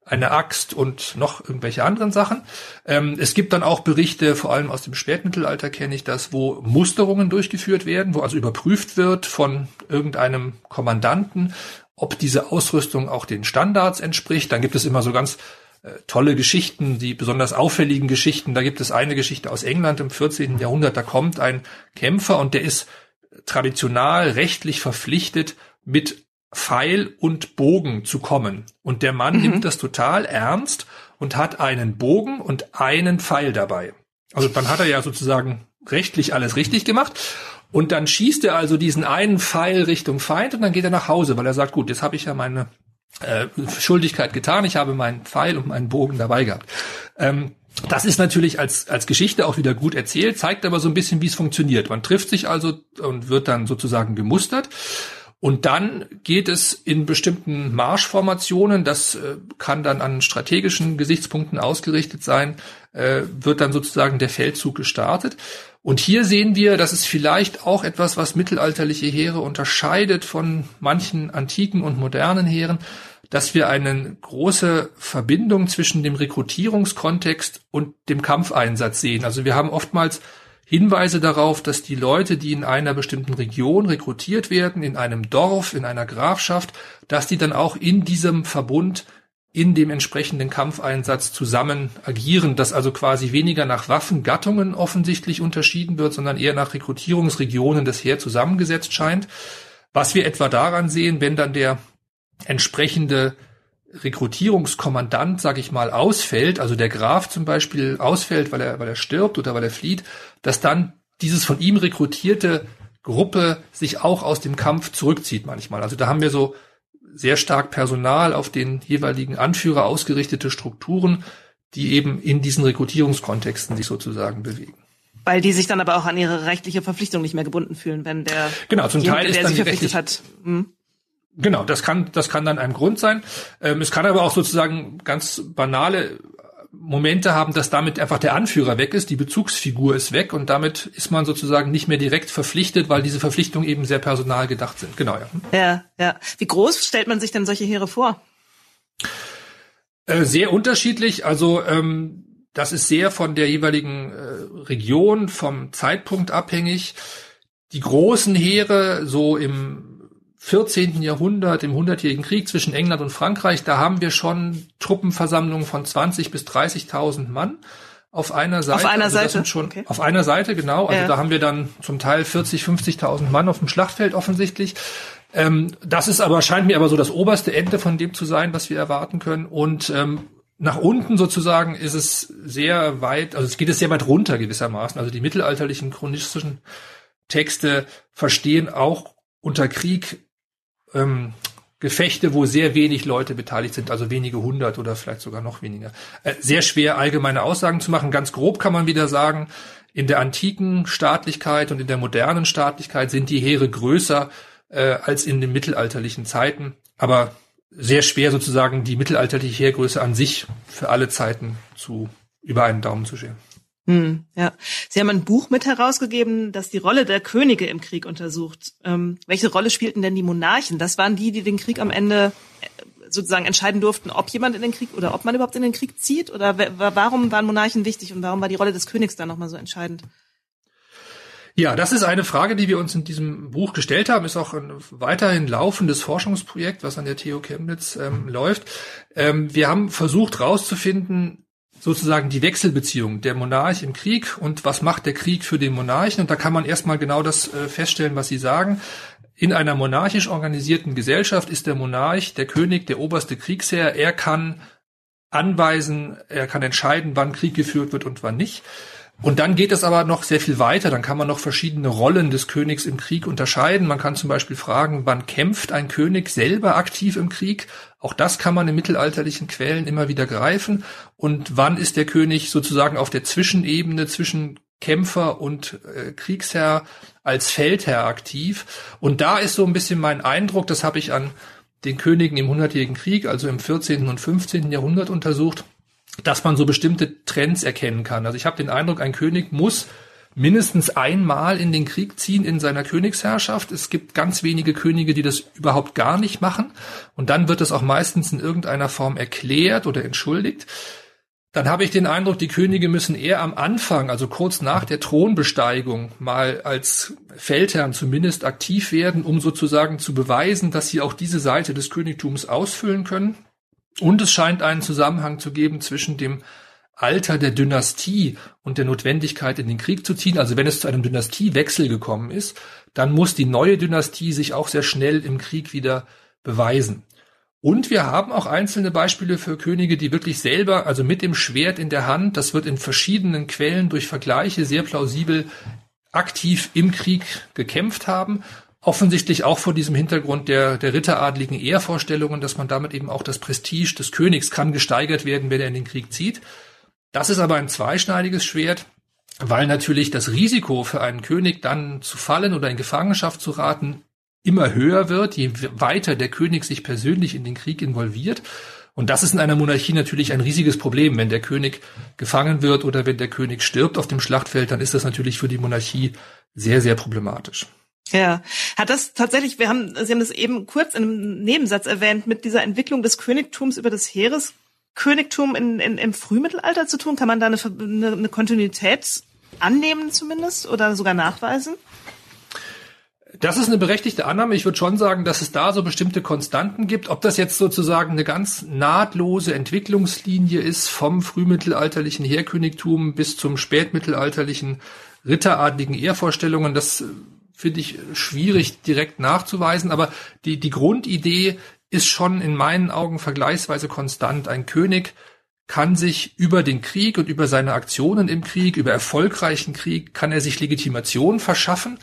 eine Axt und noch irgendwelche anderen Sachen. Ähm, es gibt dann auch Berichte, vor allem aus dem Spätmittelalter kenne ich das, wo Musterungen durchgeführt werden, wo also überprüft wird von irgendeinem Kommandanten, ob diese Ausrüstung auch den Standards entspricht. Dann gibt es immer so ganz äh, tolle Geschichten, die besonders auffälligen Geschichten. Da gibt es eine Geschichte aus England im 14. Jahrhundert. Da kommt ein Kämpfer und der ist traditional rechtlich verpflichtet, mit Pfeil und Bogen zu kommen. Und der Mann mhm. nimmt das total ernst und hat einen Bogen und einen Pfeil dabei. Also dann hat er ja sozusagen rechtlich alles richtig gemacht. Und dann schießt er also diesen einen Pfeil Richtung Feind und dann geht er nach Hause, weil er sagt, gut, jetzt habe ich ja meine äh, Schuldigkeit getan, ich habe meinen Pfeil und meinen Bogen dabei gehabt. Ähm, das ist natürlich als, als Geschichte auch wieder gut erzählt, zeigt aber so ein bisschen, wie es funktioniert. Man trifft sich also und wird dann sozusagen gemustert. Und dann geht es in bestimmten Marschformationen, das äh, kann dann an strategischen Gesichtspunkten ausgerichtet sein, äh, wird dann sozusagen der Feldzug gestartet. Und hier sehen wir, dass es vielleicht auch etwas, was mittelalterliche Heere unterscheidet von manchen antiken und modernen Heeren, dass wir eine große Verbindung zwischen dem Rekrutierungskontext und dem Kampfeinsatz sehen. Also wir haben oftmals Hinweise darauf, dass die Leute, die in einer bestimmten Region rekrutiert werden, in einem Dorf, in einer Grafschaft, dass die dann auch in diesem Verbund in dem entsprechenden Kampfeinsatz zusammen agieren, dass also quasi weniger nach Waffengattungen offensichtlich unterschieden wird, sondern eher nach Rekrutierungsregionen das Heer zusammengesetzt scheint. Was wir etwa daran sehen, wenn dann der entsprechende Rekrutierungskommandant, sag ich mal, ausfällt, also der Graf zum Beispiel ausfällt, weil er, weil er stirbt oder weil er flieht, dass dann dieses von ihm rekrutierte Gruppe sich auch aus dem Kampf zurückzieht manchmal. Also da haben wir so sehr stark Personal auf den jeweiligen Anführer ausgerichtete Strukturen, die eben in diesen Rekrutierungskontexten sich sozusagen bewegen. Weil die sich dann aber auch an ihre rechtliche Verpflichtung nicht mehr gebunden fühlen, wenn der genau zum Teil ist der dann sich verpflichtet hat. Hm. Genau, das kann, das kann dann ein Grund sein. Ähm, es kann aber auch sozusagen ganz banale Momente haben, dass damit einfach der Anführer weg ist, die Bezugsfigur ist weg und damit ist man sozusagen nicht mehr direkt verpflichtet, weil diese Verpflichtungen eben sehr personal gedacht sind. Genau, ja. Ja, ja. Wie groß stellt man sich denn solche Heere vor? Äh, sehr unterschiedlich. Also ähm, das ist sehr von der jeweiligen äh, Region, vom Zeitpunkt abhängig. Die großen Heere, so im 14. Jahrhundert, im Hundertjährigen Krieg zwischen England und Frankreich, da haben wir schon Truppenversammlungen von 20 bis 30.000 Mann auf einer Seite. Auf einer also Seite. Schon, okay. Auf einer Seite, genau. Also ja. da haben wir dann zum Teil 40, 50.000 Mann auf dem Schlachtfeld offensichtlich. Ähm, das ist aber, scheint mir aber so das oberste Ende von dem zu sein, was wir erwarten können. Und ähm, nach unten sozusagen ist es sehr weit, also es geht es sehr weit runter gewissermaßen. Also die mittelalterlichen chronistischen Texte verstehen auch unter Krieg ähm, Gefechte, wo sehr wenig Leute beteiligt sind, also wenige hundert oder vielleicht sogar noch weniger. Äh, sehr schwer allgemeine Aussagen zu machen. Ganz grob kann man wieder sagen, in der antiken Staatlichkeit und in der modernen Staatlichkeit sind die Heere größer äh, als in den mittelalterlichen Zeiten, aber sehr schwer sozusagen die mittelalterliche Heergröße an sich für alle Zeiten zu über einen Daumen zu scheren. Hm, ja. Sie haben ein Buch mit herausgegeben, das die Rolle der Könige im Krieg untersucht. Ähm, welche Rolle spielten denn die Monarchen? Das waren die, die den Krieg am Ende äh, sozusagen entscheiden durften, ob jemand in den Krieg oder ob man überhaupt in den Krieg zieht? Oder warum waren Monarchen wichtig und warum war die Rolle des Königs da nochmal so entscheidend? Ja, das ist eine Frage, die wir uns in diesem Buch gestellt haben. Ist auch ein weiterhin laufendes Forschungsprojekt, was an der TU Chemnitz ähm, läuft. Ähm, wir haben versucht herauszufinden, sozusagen die Wechselbeziehung der Monarch im Krieg und was macht der Krieg für den Monarchen. Und da kann man erstmal genau das äh, feststellen, was Sie sagen. In einer monarchisch organisierten Gesellschaft ist der Monarch, der König, der oberste Kriegsherr. Er kann anweisen, er kann entscheiden, wann Krieg geführt wird und wann nicht. Und dann geht es aber noch sehr viel weiter. Dann kann man noch verschiedene Rollen des Königs im Krieg unterscheiden. Man kann zum Beispiel fragen, wann kämpft ein König selber aktiv im Krieg? Auch das kann man in mittelalterlichen Quellen immer wieder greifen. Und wann ist der König sozusagen auf der Zwischenebene zwischen Kämpfer und äh, Kriegsherr als Feldherr aktiv? Und da ist so ein bisschen mein Eindruck, das habe ich an den Königen im Hundertjährigen Krieg, also im 14. und 15. Jahrhundert untersucht dass man so bestimmte Trends erkennen kann. Also ich habe den Eindruck, ein König muss mindestens einmal in den Krieg ziehen in seiner Königsherrschaft. Es gibt ganz wenige Könige, die das überhaupt gar nicht machen. Und dann wird es auch meistens in irgendeiner Form erklärt oder entschuldigt. dann habe ich den Eindruck, die Könige müssen eher am Anfang, also kurz nach der Thronbesteigung, mal als Feldherren zumindest aktiv werden, um sozusagen zu beweisen, dass sie auch diese Seite des Königtums ausfüllen können. Und es scheint einen Zusammenhang zu geben zwischen dem Alter der Dynastie und der Notwendigkeit, in den Krieg zu ziehen. Also wenn es zu einem Dynastiewechsel gekommen ist, dann muss die neue Dynastie sich auch sehr schnell im Krieg wieder beweisen. Und wir haben auch einzelne Beispiele für Könige, die wirklich selber, also mit dem Schwert in der Hand, das wird in verschiedenen Quellen durch Vergleiche sehr plausibel aktiv im Krieg gekämpft haben. Offensichtlich auch vor diesem Hintergrund der, der ritteradligen Ehrvorstellungen, dass man damit eben auch das Prestige des Königs kann gesteigert werden, wenn er in den Krieg zieht. Das ist aber ein zweischneidiges Schwert, weil natürlich das Risiko für einen König dann zu fallen oder in Gefangenschaft zu raten immer höher wird, je weiter der König sich persönlich in den Krieg involviert. Und das ist in einer Monarchie natürlich ein riesiges Problem. Wenn der König gefangen wird oder wenn der König stirbt auf dem Schlachtfeld, dann ist das natürlich für die Monarchie sehr, sehr problematisch. Ja, hat das tatsächlich, wir haben, Sie haben das eben kurz in einem Nebensatz erwähnt, mit dieser Entwicklung des Königtums über das Heereskönigtum in, in, im Frühmittelalter zu tun? Kann man da eine, eine, eine Kontinuität annehmen zumindest oder sogar nachweisen? Das ist eine berechtigte Annahme. Ich würde schon sagen, dass es da so bestimmte Konstanten gibt. Ob das jetzt sozusagen eine ganz nahtlose Entwicklungslinie ist vom frühmittelalterlichen Heerkönigtum bis zum spätmittelalterlichen ritteradligen Ehrvorstellungen, das finde ich schwierig direkt nachzuweisen. Aber die, die Grundidee ist schon in meinen Augen vergleichsweise konstant. Ein König kann sich über den Krieg und über seine Aktionen im Krieg, über erfolgreichen Krieg, kann er sich Legitimation verschaffen.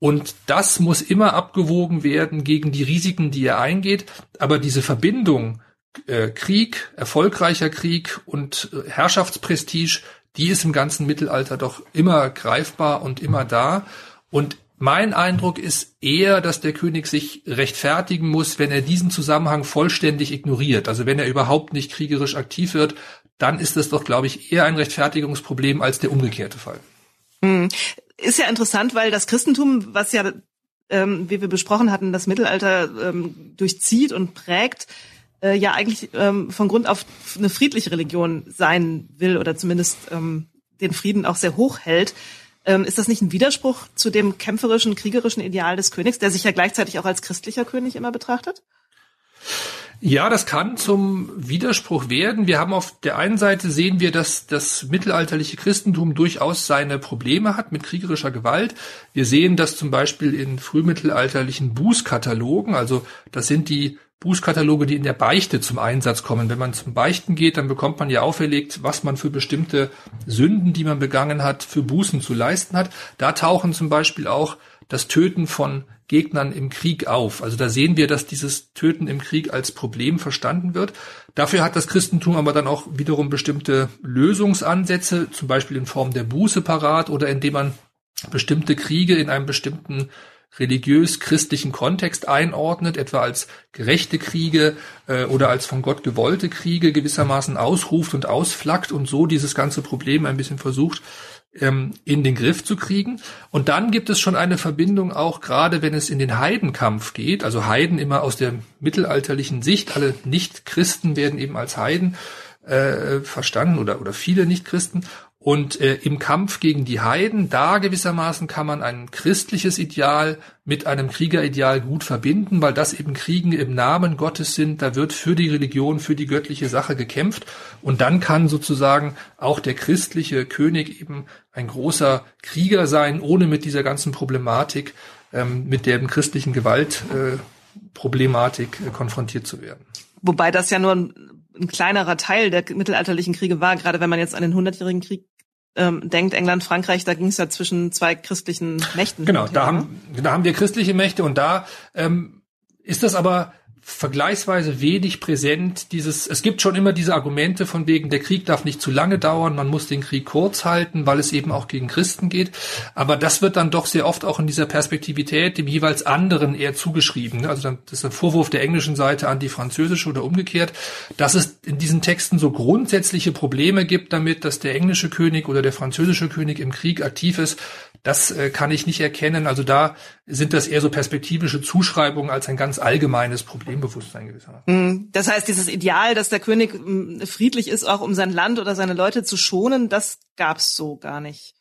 Und das muss immer abgewogen werden gegen die Risiken, die er eingeht. Aber diese Verbindung äh, Krieg, erfolgreicher Krieg und äh, Herrschaftsprestige, die ist im ganzen Mittelalter doch immer greifbar und immer da. Und mein Eindruck ist eher, dass der König sich rechtfertigen muss, wenn er diesen Zusammenhang vollständig ignoriert. Also wenn er überhaupt nicht kriegerisch aktiv wird, dann ist das doch, glaube ich, eher ein Rechtfertigungsproblem als der umgekehrte Fall. Hm ist ja interessant, weil das Christentum, was ja, ähm, wie wir besprochen hatten, das Mittelalter ähm, durchzieht und prägt, äh, ja eigentlich ähm, von Grund auf eine friedliche Religion sein will oder zumindest ähm, den Frieden auch sehr hoch hält. Ähm, ist das nicht ein Widerspruch zu dem kämpferischen, kriegerischen Ideal des Königs, der sich ja gleichzeitig auch als christlicher König immer betrachtet? Ja, das kann zum Widerspruch werden. Wir haben auf der einen Seite sehen wir, dass das mittelalterliche Christentum durchaus seine Probleme hat mit kriegerischer Gewalt. Wir sehen das zum Beispiel in frühmittelalterlichen Bußkatalogen. Also das sind die Bußkataloge, die in der Beichte zum Einsatz kommen. Wenn man zum Beichten geht, dann bekommt man ja auferlegt, was man für bestimmte Sünden, die man begangen hat, für Bußen zu leisten hat. Da tauchen zum Beispiel auch das Töten von Gegnern im Krieg auf. Also da sehen wir, dass dieses Töten im Krieg als Problem verstanden wird. Dafür hat das Christentum aber dann auch wiederum bestimmte Lösungsansätze, zum Beispiel in Form der Buße parat oder indem man bestimmte Kriege in einem bestimmten religiös-christlichen Kontext einordnet, etwa als gerechte Kriege äh, oder als von Gott gewollte Kriege gewissermaßen ausruft und ausflackt und so dieses ganze Problem ein bisschen versucht ähm, in den Griff zu kriegen. Und dann gibt es schon eine Verbindung auch, gerade wenn es in den Heidenkampf geht, also Heiden immer aus der mittelalterlichen Sicht, alle Nicht-Christen werden eben als Heiden äh, verstanden oder, oder viele Nicht-Christen. Und äh, im Kampf gegen die Heiden, da gewissermaßen kann man ein christliches Ideal mit einem Kriegerideal gut verbinden, weil das eben Kriegen im Namen Gottes sind. Da wird für die Religion, für die göttliche Sache gekämpft. Und dann kann sozusagen auch der christliche König eben ein großer Krieger sein, ohne mit dieser ganzen Problematik, ähm, mit der christlichen Gewaltproblematik äh, äh, konfrontiert zu werden. Wobei das ja nur ein ein kleinerer Teil der mittelalterlichen Kriege war, gerade wenn man jetzt an den Hundertjährigen Krieg ähm, denkt, England, Frankreich, da ging es ja zwischen zwei christlichen Mächten. Genau, da haben, da haben wir christliche Mächte und da ähm, ist das aber vergleichsweise wenig präsent. Dieses, es gibt schon immer diese Argumente von wegen, der Krieg darf nicht zu lange dauern, man muss den Krieg kurz halten, weil es eben auch gegen Christen geht. Aber das wird dann doch sehr oft auch in dieser Perspektivität dem jeweils anderen eher zugeschrieben. Also dann, das ist ein Vorwurf der englischen Seite an die französische oder umgekehrt, dass es in diesen Texten so grundsätzliche Probleme gibt damit, dass der englische König oder der französische König im Krieg aktiv ist. Das äh, kann ich nicht erkennen. Also da sind das eher so perspektivische Zuschreibungen als ein ganz allgemeines Problembewusstsein gewissermaßen. Mhm. Das heißt, dieses Ideal, dass der König mm, friedlich ist, auch um sein Land oder seine Leute zu schonen, das gab's so gar nicht.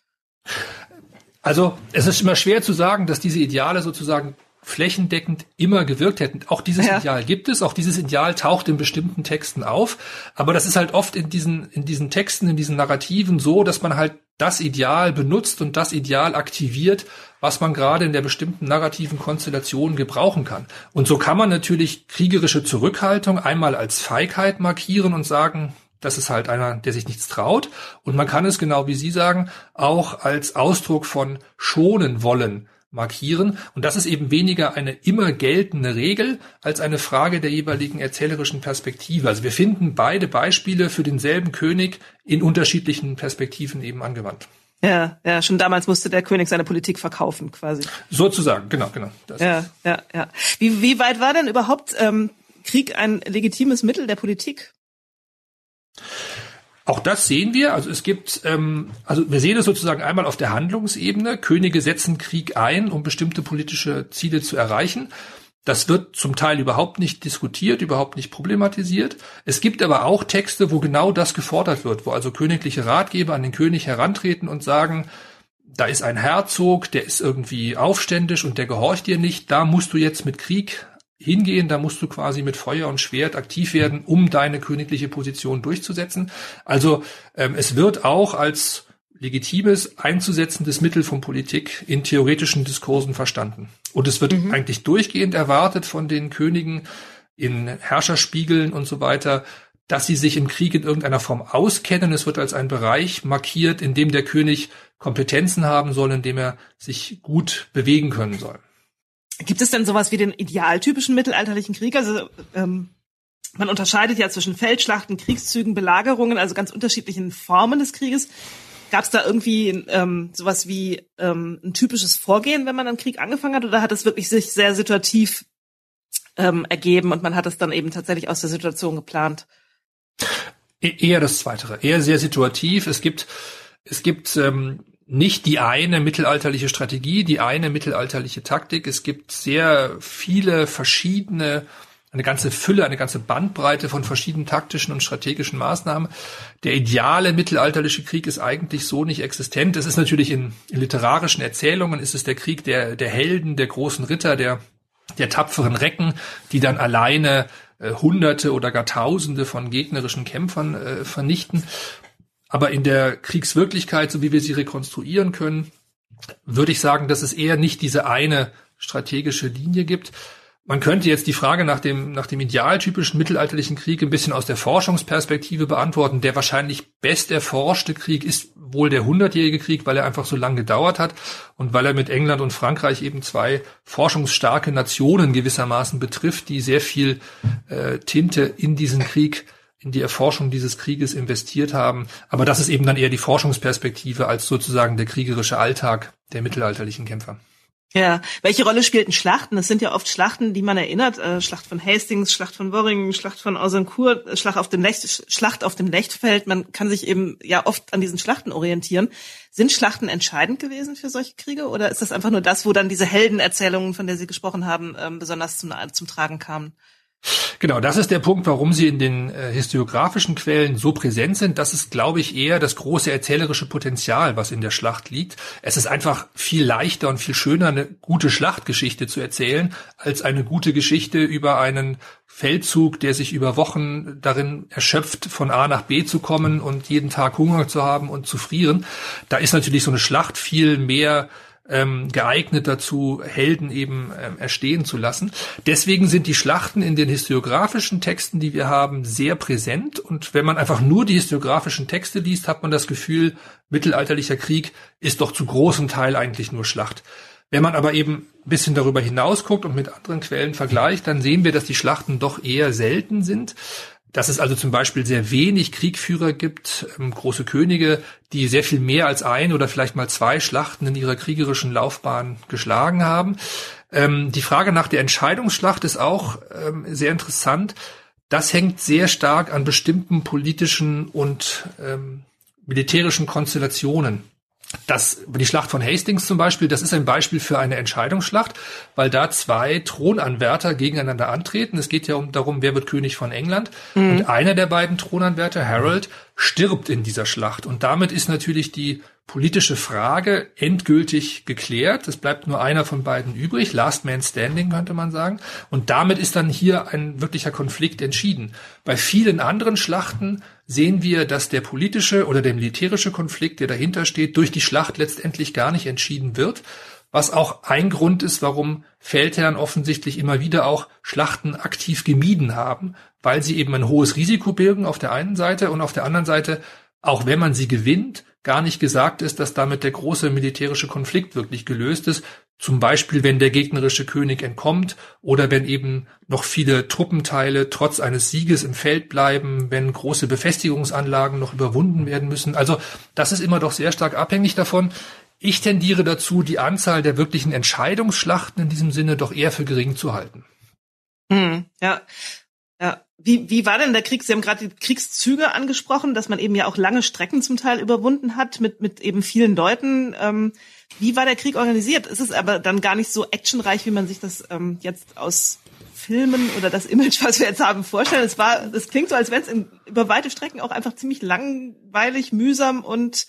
Also es ist immer schwer zu sagen, dass diese Ideale sozusagen flächendeckend immer gewirkt hätten. Auch dieses ja. Ideal gibt es, auch dieses Ideal taucht in bestimmten Texten auf, aber das ist halt oft in diesen in diesen Texten, in diesen Narrativen so, dass man halt das Ideal benutzt und das Ideal aktiviert, was man gerade in der bestimmten narrativen Konstellation gebrauchen kann. Und so kann man natürlich kriegerische Zurückhaltung einmal als Feigheit markieren und sagen, das ist halt einer, der sich nichts traut. Und man kann es, genau wie Sie sagen, auch als Ausdruck von schonen wollen markieren. Und das ist eben weniger eine immer geltende Regel als eine Frage der jeweiligen erzählerischen Perspektive. Also wir finden beide Beispiele für denselben König in unterschiedlichen Perspektiven eben angewandt. Ja, ja, schon damals musste der König seine Politik verkaufen, quasi. Sozusagen, genau, genau. Ja, ja, ja. Wie, wie weit war denn überhaupt ähm, Krieg ein legitimes Mittel der Politik? Auch das sehen wir. Also es gibt, ähm, also wir sehen es sozusagen einmal auf der Handlungsebene. Könige setzen Krieg ein, um bestimmte politische Ziele zu erreichen. Das wird zum Teil überhaupt nicht diskutiert, überhaupt nicht problematisiert. Es gibt aber auch Texte, wo genau das gefordert wird, wo also königliche Ratgeber an den König herantreten und sagen, da ist ein Herzog, der ist irgendwie aufständisch und der gehorcht dir nicht, da musst du jetzt mit Krieg hingehen, da musst du quasi mit Feuer und Schwert aktiv werden, um deine königliche Position durchzusetzen. Also ähm, es wird auch als legitimes einzusetzendes Mittel von Politik in theoretischen Diskursen verstanden. Und es wird mhm. eigentlich durchgehend erwartet von den Königen in Herrscherspiegeln und so weiter, dass sie sich im Krieg in irgendeiner Form auskennen. Es wird als ein Bereich markiert, in dem der König Kompetenzen haben soll, in dem er sich gut bewegen können soll. Gibt es denn sowas wie den idealtypischen mittelalterlichen Krieg? Also ähm, man unterscheidet ja zwischen Feldschlachten, Kriegszügen, Belagerungen, also ganz unterschiedlichen Formen des Krieges. Gab es da irgendwie ähm, sowas wie ähm, ein typisches Vorgehen, wenn man einen Krieg angefangen hat, oder hat es wirklich sich sehr situativ ähm, ergeben und man hat es dann eben tatsächlich aus der Situation geplant? E eher das Zweite, eher sehr situativ. Es gibt es gibt ähm, nicht die eine mittelalterliche Strategie, die eine mittelalterliche Taktik. Es gibt sehr viele verschiedene, eine ganze Fülle, eine ganze Bandbreite von verschiedenen taktischen und strategischen Maßnahmen. Der ideale mittelalterliche Krieg ist eigentlich so nicht existent. Es ist natürlich in, in literarischen Erzählungen, ist es der Krieg der, der Helden, der großen Ritter, der, der tapferen Recken, die dann alleine äh, Hunderte oder gar Tausende von gegnerischen Kämpfern äh, vernichten. Aber in der Kriegswirklichkeit, so wie wir sie rekonstruieren können, würde ich sagen, dass es eher nicht diese eine strategische Linie gibt. Man könnte jetzt die Frage nach dem, nach dem idealtypischen mittelalterlichen Krieg ein bisschen aus der Forschungsperspektive beantworten. Der wahrscheinlich best erforschte Krieg ist wohl der hundertjährige Krieg, weil er einfach so lange gedauert hat und weil er mit England und Frankreich eben zwei forschungsstarke Nationen gewissermaßen betrifft, die sehr viel äh, Tinte in diesen Krieg in die Erforschung dieses Krieges investiert haben. Aber das ist eben dann eher die Forschungsperspektive als sozusagen der kriegerische Alltag der mittelalterlichen Kämpfer. Ja, welche Rolle spielten Schlachten? Das sind ja oft Schlachten, die man erinnert. Äh, Schlacht von Hastings, Schlacht von Worringen, Schlacht von Azincourt, äh, Schlacht auf dem Lecht, Schlacht auf dem Lechtfeld. Man kann sich eben ja oft an diesen Schlachten orientieren. Sind Schlachten entscheidend gewesen für solche Kriege oder ist das einfach nur das, wo dann diese Heldenerzählungen, von der Sie gesprochen haben, ähm, besonders zum, zum Tragen kamen? Genau, das ist der Punkt, warum sie in den äh, historiografischen Quellen so präsent sind. Das ist, glaube ich, eher das große erzählerische Potenzial, was in der Schlacht liegt. Es ist einfach viel leichter und viel schöner, eine gute Schlachtgeschichte zu erzählen, als eine gute Geschichte über einen Feldzug, der sich über Wochen darin erschöpft, von A nach B zu kommen und jeden Tag Hunger zu haben und zu frieren. Da ist natürlich so eine Schlacht viel mehr ähm, geeignet dazu, Helden eben ähm, erstehen zu lassen. Deswegen sind die Schlachten in den historiografischen Texten, die wir haben, sehr präsent. Und wenn man einfach nur die historiografischen Texte liest, hat man das Gefühl, mittelalterlicher Krieg ist doch zu großem Teil eigentlich nur Schlacht. Wenn man aber eben ein bisschen darüber hinaus guckt und mit anderen Quellen vergleicht, dann sehen wir, dass die Schlachten doch eher selten sind dass es also zum Beispiel sehr wenig Kriegführer gibt, ähm, große Könige, die sehr viel mehr als ein oder vielleicht mal zwei Schlachten in ihrer kriegerischen Laufbahn geschlagen haben. Ähm, die Frage nach der Entscheidungsschlacht ist auch ähm, sehr interessant. Das hängt sehr stark an bestimmten politischen und ähm, militärischen Konstellationen Das, die Schlacht von Hastings zum Beispiel, das ist ein Beispiel für eine Entscheidungsschlacht, weil da zwei Thronanwärter gegeneinander antreten. Es geht ja um darum, wer wird König von England. Mhm. Und einer der beiden Thronanwärter, Harold, stirbt in dieser Schlacht. Und damit ist natürlich die politische Frage endgültig geklärt. Es bleibt nur einer von beiden übrig, Last Man Standing könnte man sagen. Und damit ist dann hier ein wirklicher Konflikt entschieden. Bei vielen anderen Schlachten sehen wir, dass der politische oder der militärische Konflikt, der dahinter steht, durch die Schlacht letztendlich gar nicht entschieden wird, was auch ein Grund ist, warum Feldherren offensichtlich immer wieder auch Schlachten aktiv gemieden haben, weil sie eben ein hohes Risiko birgen auf der einen Seite und auf der anderen Seite, auch wenn man sie gewinnt, gar nicht gesagt ist, dass damit der große militärische Konflikt wirklich gelöst ist. Zum Beispiel, wenn der gegnerische König entkommt oder wenn eben noch viele Truppenteile trotz eines Sieges im Feld bleiben, wenn große Befestigungsanlagen noch überwunden werden müssen. Also das ist immer doch sehr stark abhängig davon. Ich tendiere dazu, die Anzahl der wirklichen Entscheidungsschlachten in diesem Sinne doch eher für gering zu halten. Hm, ja, ja. Wie, wie war denn der Krieg? Sie haben gerade die Kriegszüge angesprochen, dass man eben ja auch lange Strecken zum Teil überwunden hat mit, mit eben vielen Leuten. Ähm, wie war der Krieg organisiert? Ist es aber dann gar nicht so actionreich, wie man sich das ähm, jetzt aus Filmen oder das Image, was wir jetzt haben, vorstellen. Es war, es klingt so, als wenn es über weite Strecken auch einfach ziemlich langweilig, mühsam und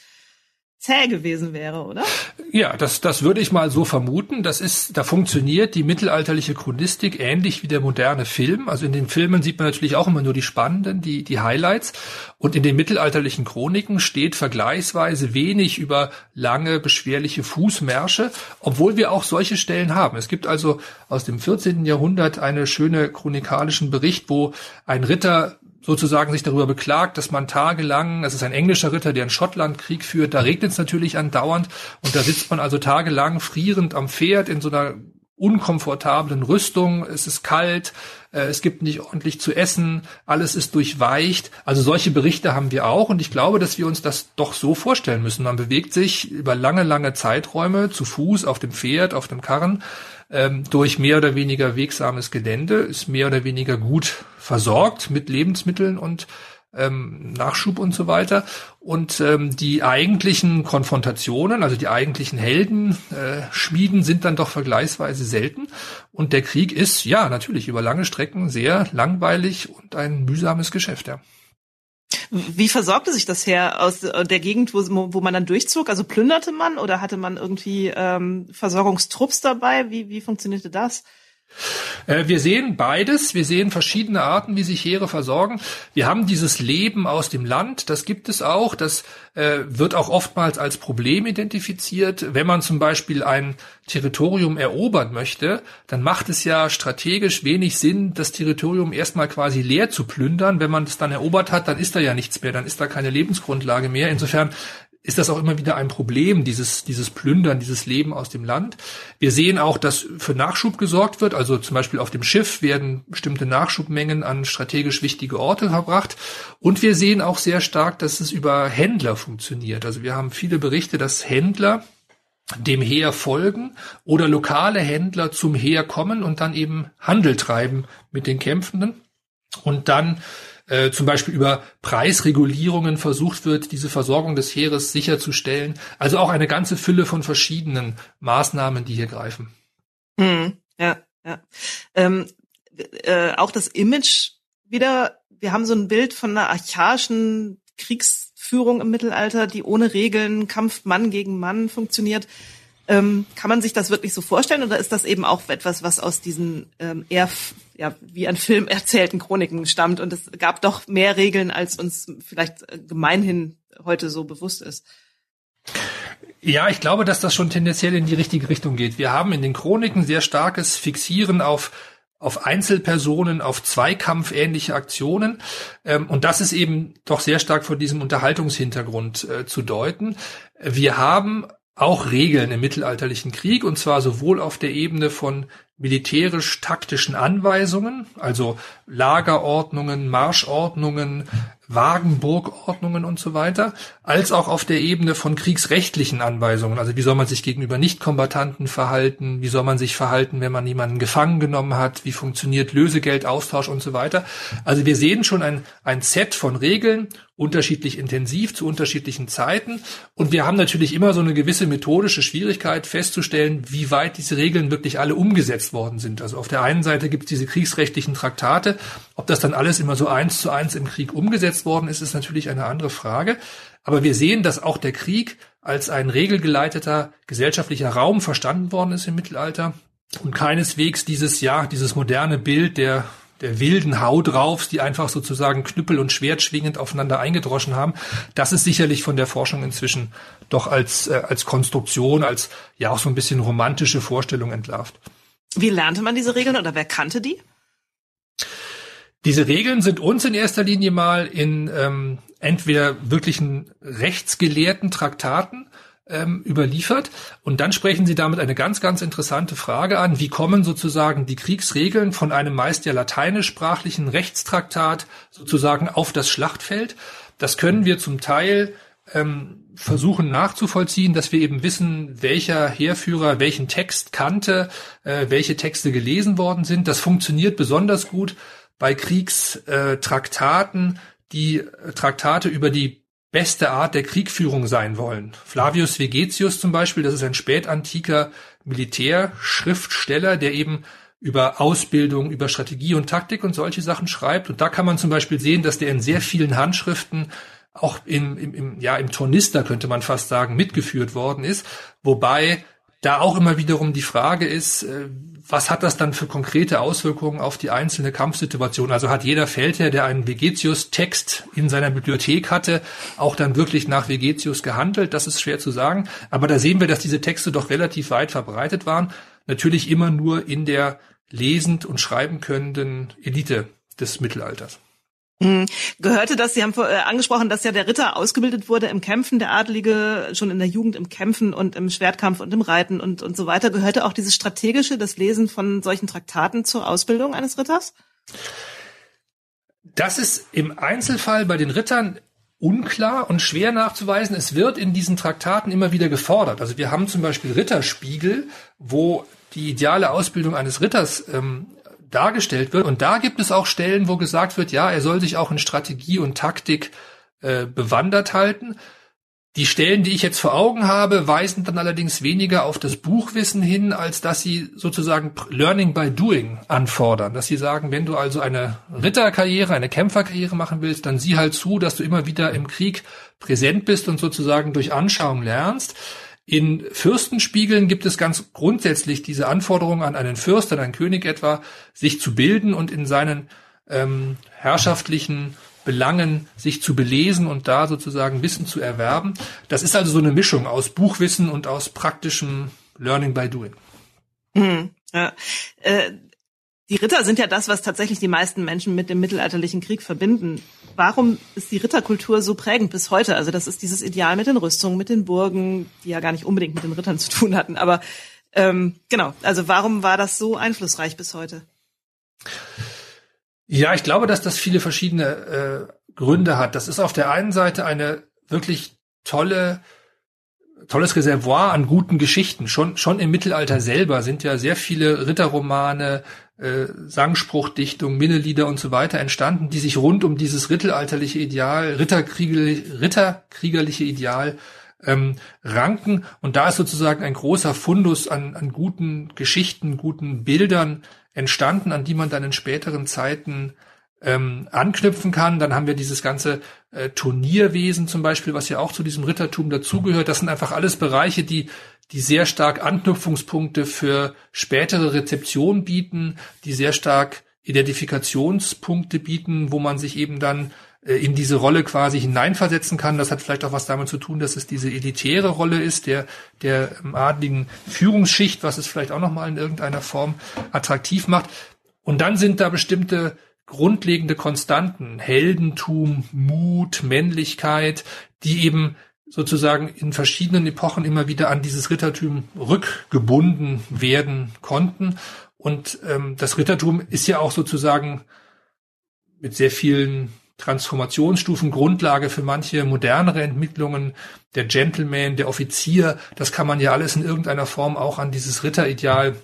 zäh gewesen wäre, oder? Ja, das, das würde ich mal so vermuten. Das ist, da funktioniert die mittelalterliche Chronistik ähnlich wie der moderne Film. Also in den Filmen sieht man natürlich auch immer nur die spannenden, die, die Highlights. Und in den mittelalterlichen Chroniken steht vergleichsweise wenig über lange, beschwerliche Fußmärsche, obwohl wir auch solche Stellen haben. Es gibt also aus dem 14. Jahrhundert eine schöne chronikalischen Bericht, wo ein Ritter sozusagen sich darüber beklagt, dass man tagelang, das ist ein englischer Ritter, der in Schottland Krieg führt, da regnet es natürlich andauernd. Und da sitzt man also tagelang frierend am Pferd in so einer unkomfortablen Rüstung, es ist kalt, äh, es gibt nicht ordentlich zu essen, alles ist durchweicht. Also solche Berichte haben wir auch und ich glaube, dass wir uns das doch so vorstellen müssen. Man bewegt sich über lange, lange Zeiträume zu Fuß, auf dem Pferd, auf dem Karren ähm, durch mehr oder weniger wegsames Gelände, ist mehr oder weniger gut versorgt mit Lebensmitteln und ähm, Nachschub und so weiter. Und ähm, die eigentlichen Konfrontationen, also die eigentlichen Helden, äh, Schmieden sind dann doch vergleichsweise selten. Und der Krieg ist, ja, natürlich über lange Strecken sehr langweilig und ein mühsames Geschäft, ja. Wie versorgte sich das Heer aus der Gegend, wo, wo man dann durchzog? Also plünderte man oder hatte man irgendwie ähm, Versorgungstrupps dabei? Wie, wie funktionierte das? Äh, wir sehen beides. Wir sehen verschiedene Arten, wie sich Heere versorgen. Wir haben dieses Leben aus dem Land. Das gibt es auch. Das äh, wird auch oftmals als Problem identifiziert. Wenn man zum Beispiel ein Territorium erobern möchte, dann macht es ja strategisch wenig Sinn, das Territorium erstmal quasi leer zu plündern. Wenn man es dann erobert hat, dann ist da ja nichts mehr. Dann ist da keine Lebensgrundlage mehr. Insofern ist das auch immer wieder ein Problem, dieses, dieses Plündern, dieses Leben aus dem Land. Wir sehen auch, dass für Nachschub gesorgt wird. Also zum Beispiel auf dem Schiff werden bestimmte Nachschubmengen an strategisch wichtige Orte verbracht. Und wir sehen auch sehr stark, dass es über Händler funktioniert. Also wir haben viele Berichte, dass Händler dem Heer folgen oder lokale Händler zum Heer kommen und dann eben Handel treiben mit den Kämpfenden und dann äh, zum Beispiel über Preisregulierungen versucht wird, diese Versorgung des Heeres sicherzustellen. Also auch eine ganze Fülle von verschiedenen Maßnahmen, die hier greifen. Hm, ja, ja. Ähm, äh, auch das Image wieder, wir haben so ein Bild von einer archaischen Kriegsführung im Mittelalter, die ohne Regeln, Kampf Mann gegen Mann funktioniert. Ähm, kann man sich das wirklich so vorstellen oder ist das eben auch etwas, was aus diesen ähm, eher ja, wie ein Film erzählten Chroniken stammt und es gab doch mehr Regeln, als uns vielleicht äh, gemeinhin heute so bewusst ist? Ja, ich glaube, dass das schon tendenziell in die richtige Richtung geht. Wir haben in den Chroniken sehr starkes Fixieren auf auf Einzelpersonen, auf Zweikampfähnliche Aktionen. Ähm, und das ist eben doch sehr stark von diesem Unterhaltungshintergrund äh, zu deuten. Wir haben auch Regeln im mittelalterlichen Krieg, und zwar sowohl auf der Ebene von militärisch-taktischen Anweisungen, also Lagerordnungen, Marschordnungen, Wagenburgordnungen und so weiter, als auch auf der Ebene von kriegsrechtlichen Anweisungen. Also wie soll man sich gegenüber Nichtkombatanten verhalten? Wie soll man sich verhalten, wenn man jemanden gefangen genommen hat? Wie funktioniert Lösegeldaustausch und so weiter? Also wir sehen schon ein, ein Set von Regeln unterschiedlich intensiv zu unterschiedlichen Zeiten. Und wir haben natürlich immer so eine gewisse methodische Schwierigkeit festzustellen, wie weit diese Regeln wirklich alle umgesetzt worden sind. Also auf der einen Seite gibt es diese kriegsrechtlichen Traktate. Ob das dann alles immer so eins zu eins im Krieg umgesetzt worden ist, ist natürlich eine andere Frage. Aber wir sehen, dass auch der Krieg als ein regelgeleiteter gesellschaftlicher Raum verstanden worden ist im Mittelalter und keineswegs dieses, ja, dieses moderne Bild der der wilden Hau drauf, die einfach sozusagen Knüppel und Schwert schwingend aufeinander eingedroschen haben. Das ist sicherlich von der Forschung inzwischen doch als, äh, als Konstruktion, als ja auch so ein bisschen romantische Vorstellung entlarvt. Wie lernte man diese Regeln oder wer kannte die? Diese Regeln sind uns in erster Linie mal in ähm, entweder wirklichen rechtsgelehrten Traktaten ähm, überliefert. Und dann sprechen Sie damit eine ganz, ganz interessante Frage an. Wie kommen sozusagen die Kriegsregeln von einem meist ja lateinischsprachlichen Rechtstraktat sozusagen auf das Schlachtfeld? Das können wir zum Teil ähm, versuchen nachzuvollziehen, dass wir eben wissen, welcher Heerführer welchen Text kannte, äh, welche Texte gelesen worden sind. Das funktioniert besonders gut bei Kriegstraktaten, die Traktate über die beste Art der Kriegführung sein wollen. Flavius Vegetius zum Beispiel, das ist ein spätantiker Militärschriftsteller, der eben über Ausbildung, über Strategie und Taktik und solche Sachen schreibt. Und da kann man zum Beispiel sehen, dass der in sehr vielen Handschriften auch im, im, im, ja, im Tornister könnte man fast sagen, mitgeführt worden ist. Wobei da auch immer wiederum die Frage ist, äh, was hat das dann für konkrete Auswirkungen auf die einzelne Kampfsituation? Also hat jeder Feldherr, der einen Vegetius-Text in seiner Bibliothek hatte, auch dann wirklich nach Vegetius gehandelt? Das ist schwer zu sagen. Aber da sehen wir, dass diese Texte doch relativ weit verbreitet waren. Natürlich immer nur in der lesend und schreiben könnenden Elite des Mittelalters. Mhm. Gehörte das, Sie haben äh, angesprochen, dass ja der Ritter ausgebildet wurde im Kämpfen, der Adelige schon in der Jugend im Kämpfen und im Schwertkampf und im Reiten und, und so weiter. Gehörte auch dieses strategische, das Lesen von solchen Traktaten zur Ausbildung eines Ritters? Das ist im Einzelfall bei den Rittern unklar und schwer nachzuweisen. Es wird in diesen Traktaten immer wieder gefordert. Also wir haben zum Beispiel Ritterspiegel, wo die ideale Ausbildung eines Ritters ähm, dargestellt wird. Und da gibt es auch Stellen, wo gesagt wird, ja, er soll sich auch in Strategie und Taktik äh, bewandert halten. Die Stellen, die ich jetzt vor Augen habe, weisen dann allerdings weniger auf das Buchwissen hin, als dass sie sozusagen Learning by Doing anfordern. Dass sie sagen, wenn du also eine Ritterkarriere, eine Kämpferkarriere machen willst, dann sieh halt zu, dass du immer wieder im Krieg präsent bist und sozusagen durch Anschauung lernst. In Fürstenspiegeln gibt es ganz grundsätzlich diese Anforderung an einen Fürst, an einen König etwa, sich zu bilden und in seinen ähm, herrschaftlichen Belangen sich zu belesen und da sozusagen Wissen zu erwerben. Das ist also so eine Mischung aus Buchwissen und aus praktischem Learning by Doing. Hm, ja. Äh, die Ritter sind ja das, was tatsächlich die meisten Menschen mit dem mittelalterlichen Krieg verbinden. Warum ist die Ritterkultur so prägend bis heute? Also das ist dieses Ideal mit den Rüstungen, mit den Burgen, die ja gar nicht unbedingt mit den Rittern zu tun hatten. Aber ähm, genau, also warum war das so einflussreich bis heute? Ja, ich glaube, dass das viele verschiedene äh, Gründe hat. Das ist auf der einen Seite eine wirklich tolle tolles Reservoir an guten Geschichten. Schon, schon im Mittelalter selber sind ja sehr viele Ritterromane, äh, Sangspruchdichtung, Minnelieder und so weiter entstanden, die sich rund um dieses rittelalterliche Ideal, Ritterkrieger, Ritterkriegerliche Ideal ähm, ranken. Und da ist sozusagen ein großer Fundus an, an guten Geschichten, guten Bildern entstanden, an die man dann in späteren Zeiten ähm, anknüpfen kann. Dann haben wir dieses ganze äh, Turnierwesen zum Beispiel, was ja auch zu diesem Rittertum dazugehört. Das sind einfach alles Bereiche, die die sehr stark Anknüpfungspunkte für spätere Rezeption bieten, die sehr stark Identifikationspunkte bieten, wo man sich eben dann äh, in diese Rolle quasi hineinversetzen kann. Das hat vielleicht auch was damit zu tun, dass es diese elitäre Rolle ist, der, der ähm, adligen Führungsschicht, was es vielleicht auch nochmal in irgendeiner Form attraktiv macht. Und dann sind da bestimmte grundlegende Konstanten, Heldentum, Mut, Männlichkeit, die eben sozusagen in verschiedenen Epochen immer wieder an dieses Rittertum rückgebunden werden konnten. Und ähm, das Rittertum ist ja auch sozusagen mit sehr vielen Transformationsstufen, Grundlage für manche modernere Entwicklungen. Der Gentleman, der Offizier, das kann man ja alles in irgendeiner Form auch an dieses Ritterideal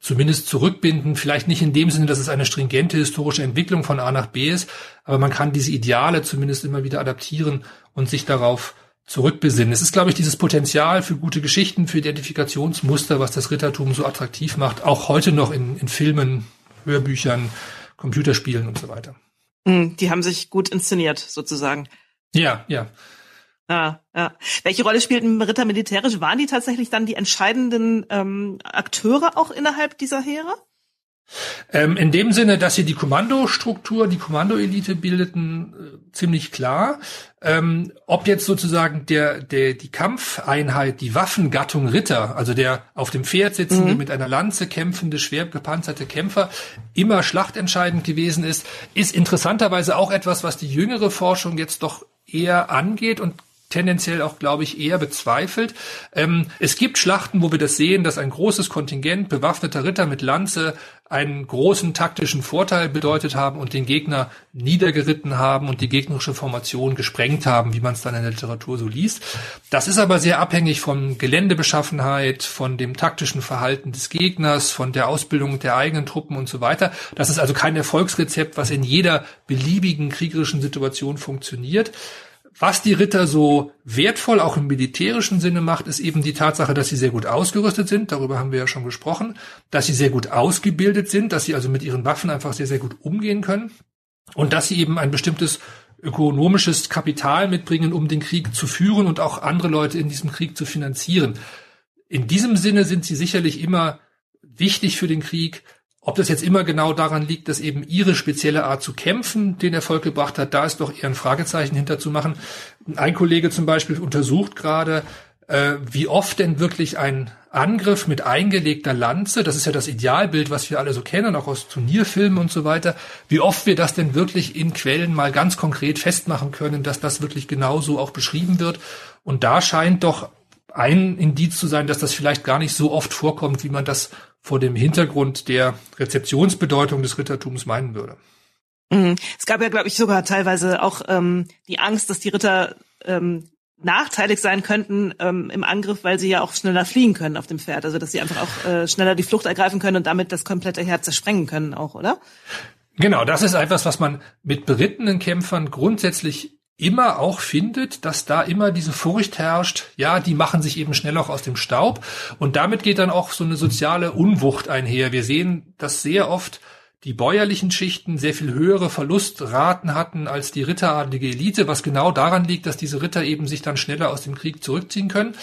zumindest zurückbinden. Vielleicht nicht in dem Sinne, dass es eine stringente historische Entwicklung von A nach B ist, aber man kann diese Ideale zumindest immer wieder adaptieren und sich darauf zurückbesinnen. Es ist, glaube ich, dieses Potenzial für gute Geschichten, für Identifikationsmuster, was das Rittertum so attraktiv macht, auch heute noch in, in Filmen, Hörbüchern, Computerspielen und so weiter. Hm, die haben sich gut inszeniert, sozusagen. Ja, ja. Ah, ja. Welche Rolle spielten Ritter militärisch? Waren die tatsächlich dann die entscheidenden ähm, Akteure auch innerhalb dieser Heere? Ähm, in dem Sinne, dass sie die Kommandostruktur, die Kommandoelite bildeten, äh, ziemlich klar. Ähm, ob jetzt sozusagen der, der, die Kampfeinheit, die Waffengattung Ritter, also der auf dem Pferd sitzende, mhm. mit einer Lanze kämpfende, schwer gepanzerte Kämpfer, immer schlachtentscheidend gewesen ist, ist interessanterweise auch etwas, was die jüngere Forschung jetzt doch eher angeht und tendenziell auch, glaube ich, eher bezweifelt. Ähm, es gibt Schlachten, wo wir das sehen, dass ein großes Kontingent bewaffneter Ritter mit Lanze einen großen taktischen Vorteil bedeutet haben und den Gegner niedergeritten haben und die gegnerische Formation gesprengt haben, wie man es dann in der Literatur so liest. Das ist aber sehr abhängig von Geländebeschaffenheit, von dem taktischen Verhalten des Gegners, von der Ausbildung der eigenen Truppen und so weiter. Das ist also kein Erfolgsrezept, was in jeder beliebigen kriegerischen Situation funktioniert. Was die Ritter so wertvoll auch im militärischen Sinne macht, ist eben die Tatsache, dass sie sehr gut ausgerüstet sind. Darüber haben wir ja schon gesprochen. Dass sie sehr gut ausgebildet sind, dass sie also mit ihren Waffen einfach sehr, sehr gut umgehen können. Und dass sie eben ein bestimmtes ökonomisches Kapital mitbringen, um den Krieg zu führen und auch andere Leute in diesem Krieg zu finanzieren. In diesem Sinne sind sie sicherlich immer wichtig für den Krieg, ob das jetzt immer genau daran liegt, dass eben ihre spezielle Art zu kämpfen den Erfolg gebracht hat, da ist doch eher ein Fragezeichen hinterzumachen. Ein Kollege zum Beispiel untersucht gerade, äh, wie oft denn wirklich ein Angriff mit eingelegter Lanze, das ist ja das Idealbild, was wir alle so kennen, auch aus Turnierfilmen und so weiter, wie oft wir das denn wirklich in Quellen mal ganz konkret festmachen können, dass das wirklich genauso auch beschrieben wird. Und da scheint doch ein Indiz zu sein, dass das vielleicht gar nicht so oft vorkommt, wie man das vor dem Hintergrund der Rezeptionsbedeutung des Rittertums meinen würde. Mhm. Es gab ja, glaube ich, sogar teilweise auch ähm, die Angst, dass die Ritter ähm, nachteilig sein könnten ähm, im Angriff, weil sie ja auch schneller fliehen können auf dem Pferd. Also dass sie einfach auch äh, schneller die Flucht ergreifen können und damit das komplette Herz zersprengen können auch, oder? Genau, das ist etwas, was man mit berittenen Kämpfern grundsätzlich immer auch findet, dass da immer diese Furcht herrscht, ja, die machen sich eben schnell auch aus dem Staub und damit geht dann auch so eine soziale Unwucht einher. Wir sehen dass sehr oft die bäuerlichen Schichten sehr viel höhere Verlustraten hatten als die ritteradlige Elite, was genau daran liegt, dass diese Ritter eben sich dann schneller aus dem Krieg zurückziehen können.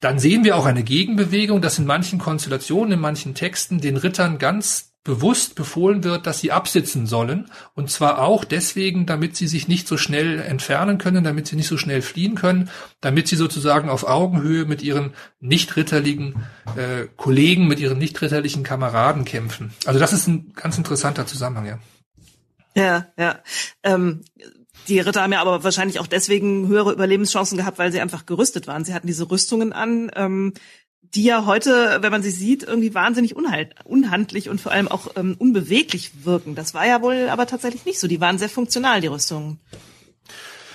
Dann sehen wir auch eine Gegenbewegung, dass in manchen Konstellationen, in manchen Texten den Rittern ganz bewusst befohlen wird, dass sie absitzen sollen. Und zwar auch deswegen, damit sie sich nicht so schnell entfernen können, damit sie nicht so schnell fliehen können, damit sie sozusagen auf Augenhöhe mit ihren nicht-ritterlichen äh, Kollegen, mit ihren nicht-ritterlichen Kameraden kämpfen. Also das ist ein ganz interessanter Zusammenhang, ja. Ja, ja. Ähm, die Ritter haben ja aber wahrscheinlich auch deswegen höhere Überlebenschancen gehabt, weil sie einfach gerüstet waren. Sie hatten diese Rüstungen an. Ähm, die ja heute, wenn man sie sieht, irgendwie wahnsinnig unhandlich und vor allem auch ähm, unbeweglich wirken. Das war ja wohl aber tatsächlich nicht so. Die waren sehr funktional, die Rüstungen.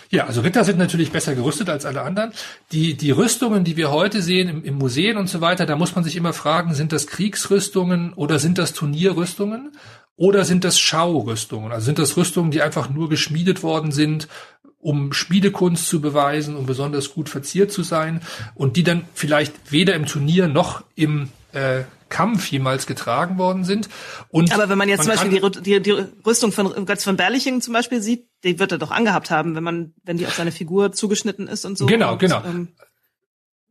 Ja, also Ritter sind natürlich besser gerüstet als alle anderen. Die, die Rüstungen, die wir heute sehen im, im Museen und so weiter, da muss man sich immer fragen, sind das Kriegsrüstungen oder sind das Turnierrüstungen? Oder sind das Schaurüstungen? Also sind das Rüstungen, die einfach nur geschmiedet worden sind, um Schmiedekunst zu beweisen, um besonders gut verziert zu sein und die dann vielleicht weder im Turnier noch im äh, Kampf jemals getragen worden sind. Und Aber wenn man jetzt man zum Beispiel die, die, die Rüstung von Götz von Berlichingen zum Beispiel sieht, die wird er doch angehabt haben, wenn man, wenn die auf seine Figur zugeschnitten ist und so. Genau, und, genau. Ähm,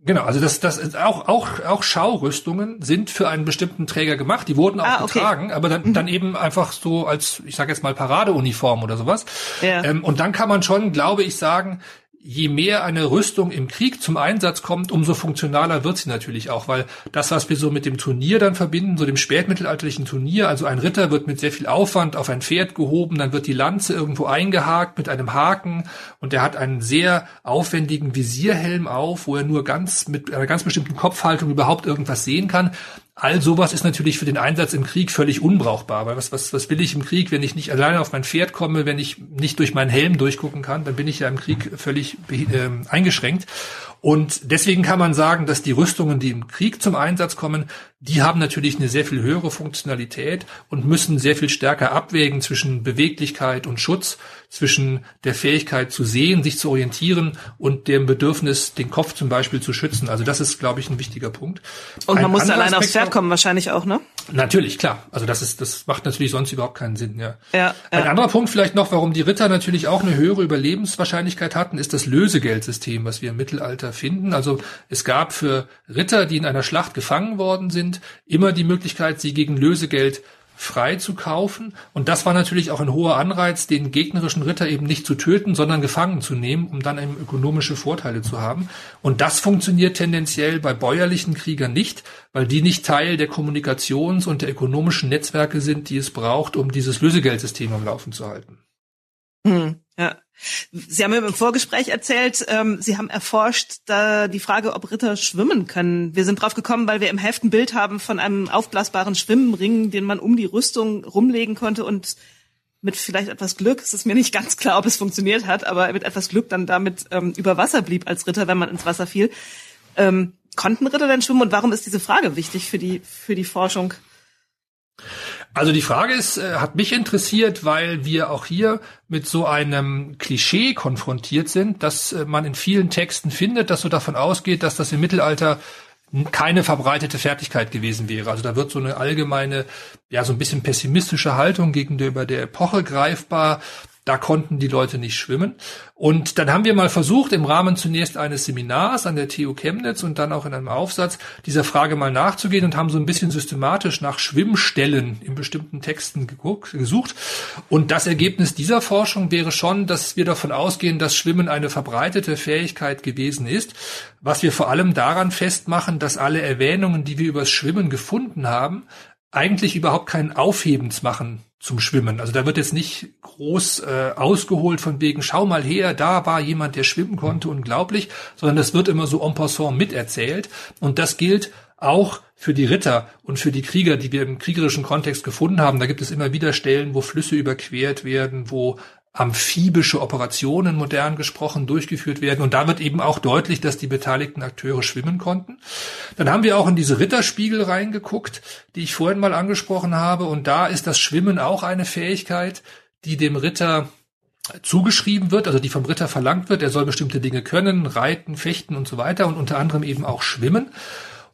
Genau, also das, das ist auch, auch, auch Schaurüstungen sind für einen bestimmten Träger gemacht. Die wurden auch ah, okay. getragen, aber dann, mhm. dann eben einfach so als, ich sage jetzt mal Paradeuniform oder sowas. Ja. Ähm, und dann kann man schon, glaube ich, sagen, je mehr eine Rüstung im Krieg zum Einsatz kommt, umso funktionaler wird sie natürlich auch, weil das, was wir so mit dem Turnier dann verbinden, so dem spätmittelalterlichen Turnier, also ein Ritter wird mit sehr viel Aufwand auf ein Pferd gehoben, dann wird die Lanze irgendwo eingehakt mit einem Haken und er hat einen sehr aufwendigen Visierhelm auf, wo er nur ganz mit einer ganz bestimmten Kopfhaltung überhaupt irgendwas sehen kann. All sowas ist natürlich für den Einsatz im Krieg völlig unbrauchbar. Weil was, was, was will ich im Krieg, wenn ich nicht alleine auf mein Pferd komme, wenn ich nicht durch meinen Helm durchgucken kann, dann bin ich ja im Krieg völlig äh, eingeschränkt. Und deswegen kann man sagen, dass die Rüstungen, die im Krieg zum Einsatz kommen, die haben natürlich eine sehr viel höhere Funktionalität und müssen sehr viel stärker abwägen zwischen Beweglichkeit und Schutz, zwischen der Fähigkeit zu sehen, sich zu orientieren und dem Bedürfnis, den Kopf zum Beispiel zu schützen. Also das ist, glaube ich, ein wichtiger Punkt. Und man muss alleine aufs Pferd kommen wahrscheinlich auch, ne? Natürlich, klar. Also das ist, das macht natürlich sonst überhaupt keinen Sinn, ja. ja Ein ja. anderer Punkt vielleicht noch, warum die Ritter natürlich auch eine höhere Überlebenswahrscheinlichkeit hatten, ist das Lösegeldsystem, was wir im Mittelalter finden. Also es gab für Ritter, die in einer Schlacht gefangen worden sind, immer die Möglichkeit, sie gegen Lösegeld frei zu kaufen. Und das war natürlich auch ein hoher Anreiz, den gegnerischen Ritter eben nicht zu töten, sondern gefangen zu nehmen, um dann eben ökonomische Vorteile zu haben. Und das funktioniert tendenziell bei bäuerlichen Kriegern nicht, weil die nicht Teil der Kommunikations- und der ökonomischen Netzwerke sind, die es braucht, um dieses Lösegeldsystem am Laufen zu halten. Hm, ja. Sie haben im Vorgespräch erzählt, ähm, Sie haben erforscht da die Frage, ob Ritter schwimmen können. Wir sind drauf gekommen, weil wir im Heft ein Bild haben von einem aufblasbaren Schwimmring, den man um die Rüstung rumlegen konnte und mit vielleicht etwas Glück, es ist mir nicht ganz klar, ob es funktioniert hat, aber mit etwas Glück dann damit ähm, über Wasser blieb als Ritter, wenn man ins Wasser fiel. Ähm, konnten Ritter denn schwimmen und warum ist diese Frage wichtig für die, für die Forschung? Also die Frage ist, äh, hat mich interessiert, weil wir auch hier mit so einem Klischee konfrontiert sind, dass äh, man in vielen Texten findet, dass so davon ausgeht, dass das im Mittelalter keine verbreitete Fertigkeit gewesen wäre. Also da wird so eine allgemeine, ja, so ein bisschen pessimistische Haltung gegenüber der Epoche greifbar. Da konnten die Leute nicht schwimmen. Und dann haben wir mal versucht, im Rahmen zunächst eines Seminars an der TU Chemnitz und dann auch in einem Aufsatz dieser Frage mal nachzugehen und haben so ein bisschen systematisch nach Schwimmstellen in bestimmten Texten geguckt, gesucht. Und das Ergebnis dieser Forschung wäre schon, dass wir davon ausgehen, dass Schwimmen eine verbreitete Fähigkeit gewesen ist. Was wir vor allem daran festmachen, dass alle Erwähnungen, die wir übers Schwimmen gefunden haben, eigentlich überhaupt keinen Aufhebens machen zum Schwimmen. Also da wird jetzt nicht groß äh, ausgeholt von wegen, schau mal her, da war jemand, der schwimmen konnte, unglaublich, sondern das wird immer so en passant miterzählt. Und das gilt auch für die Ritter und für die Krieger, die wir im kriegerischen Kontext gefunden haben. Da gibt es immer wieder Stellen, wo Flüsse überquert werden, wo amphibische Operationen, modern gesprochen, durchgeführt werden. Und da wird eben auch deutlich, dass die beteiligten Akteure schwimmen konnten. Dann haben wir auch in diese Ritterspiegel reingeguckt, die ich vorhin mal angesprochen habe. Und da ist das Schwimmen auch eine Fähigkeit, die dem Ritter zugeschrieben wird, also die vom Ritter verlangt wird. Er soll bestimmte Dinge können, reiten, fechten und so weiter und unter anderem eben auch schwimmen.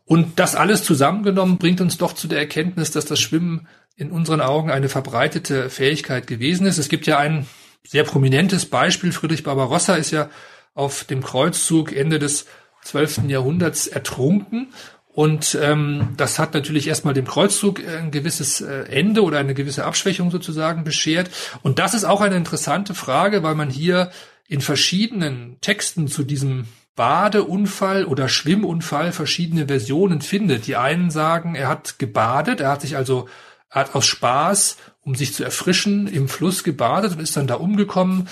Und das alles zusammengenommen bringt uns doch zu der Erkenntnis, dass das Schwimmen in unseren Augen eine verbreitete Fähigkeit gewesen ist. Es gibt ja ein sehr prominentes Beispiel. Friedrich Barbarossa ist ja auf dem Kreuzzug Ende des 12. Jahrhunderts ertrunken. Und ähm, das hat natürlich erstmal dem Kreuzzug ein gewisses äh, Ende oder eine gewisse Abschwächung sozusagen beschert. Und das ist auch eine interessante Frage, weil man hier in verschiedenen Texten zu diesem Badeunfall oder Schwimmunfall verschiedene Versionen findet. Die einen sagen, er hat gebadet, er hat sich also, er hat aus Spaß, um sich zu erfrischen, im Fluss gebadet und ist dann da umgekommen.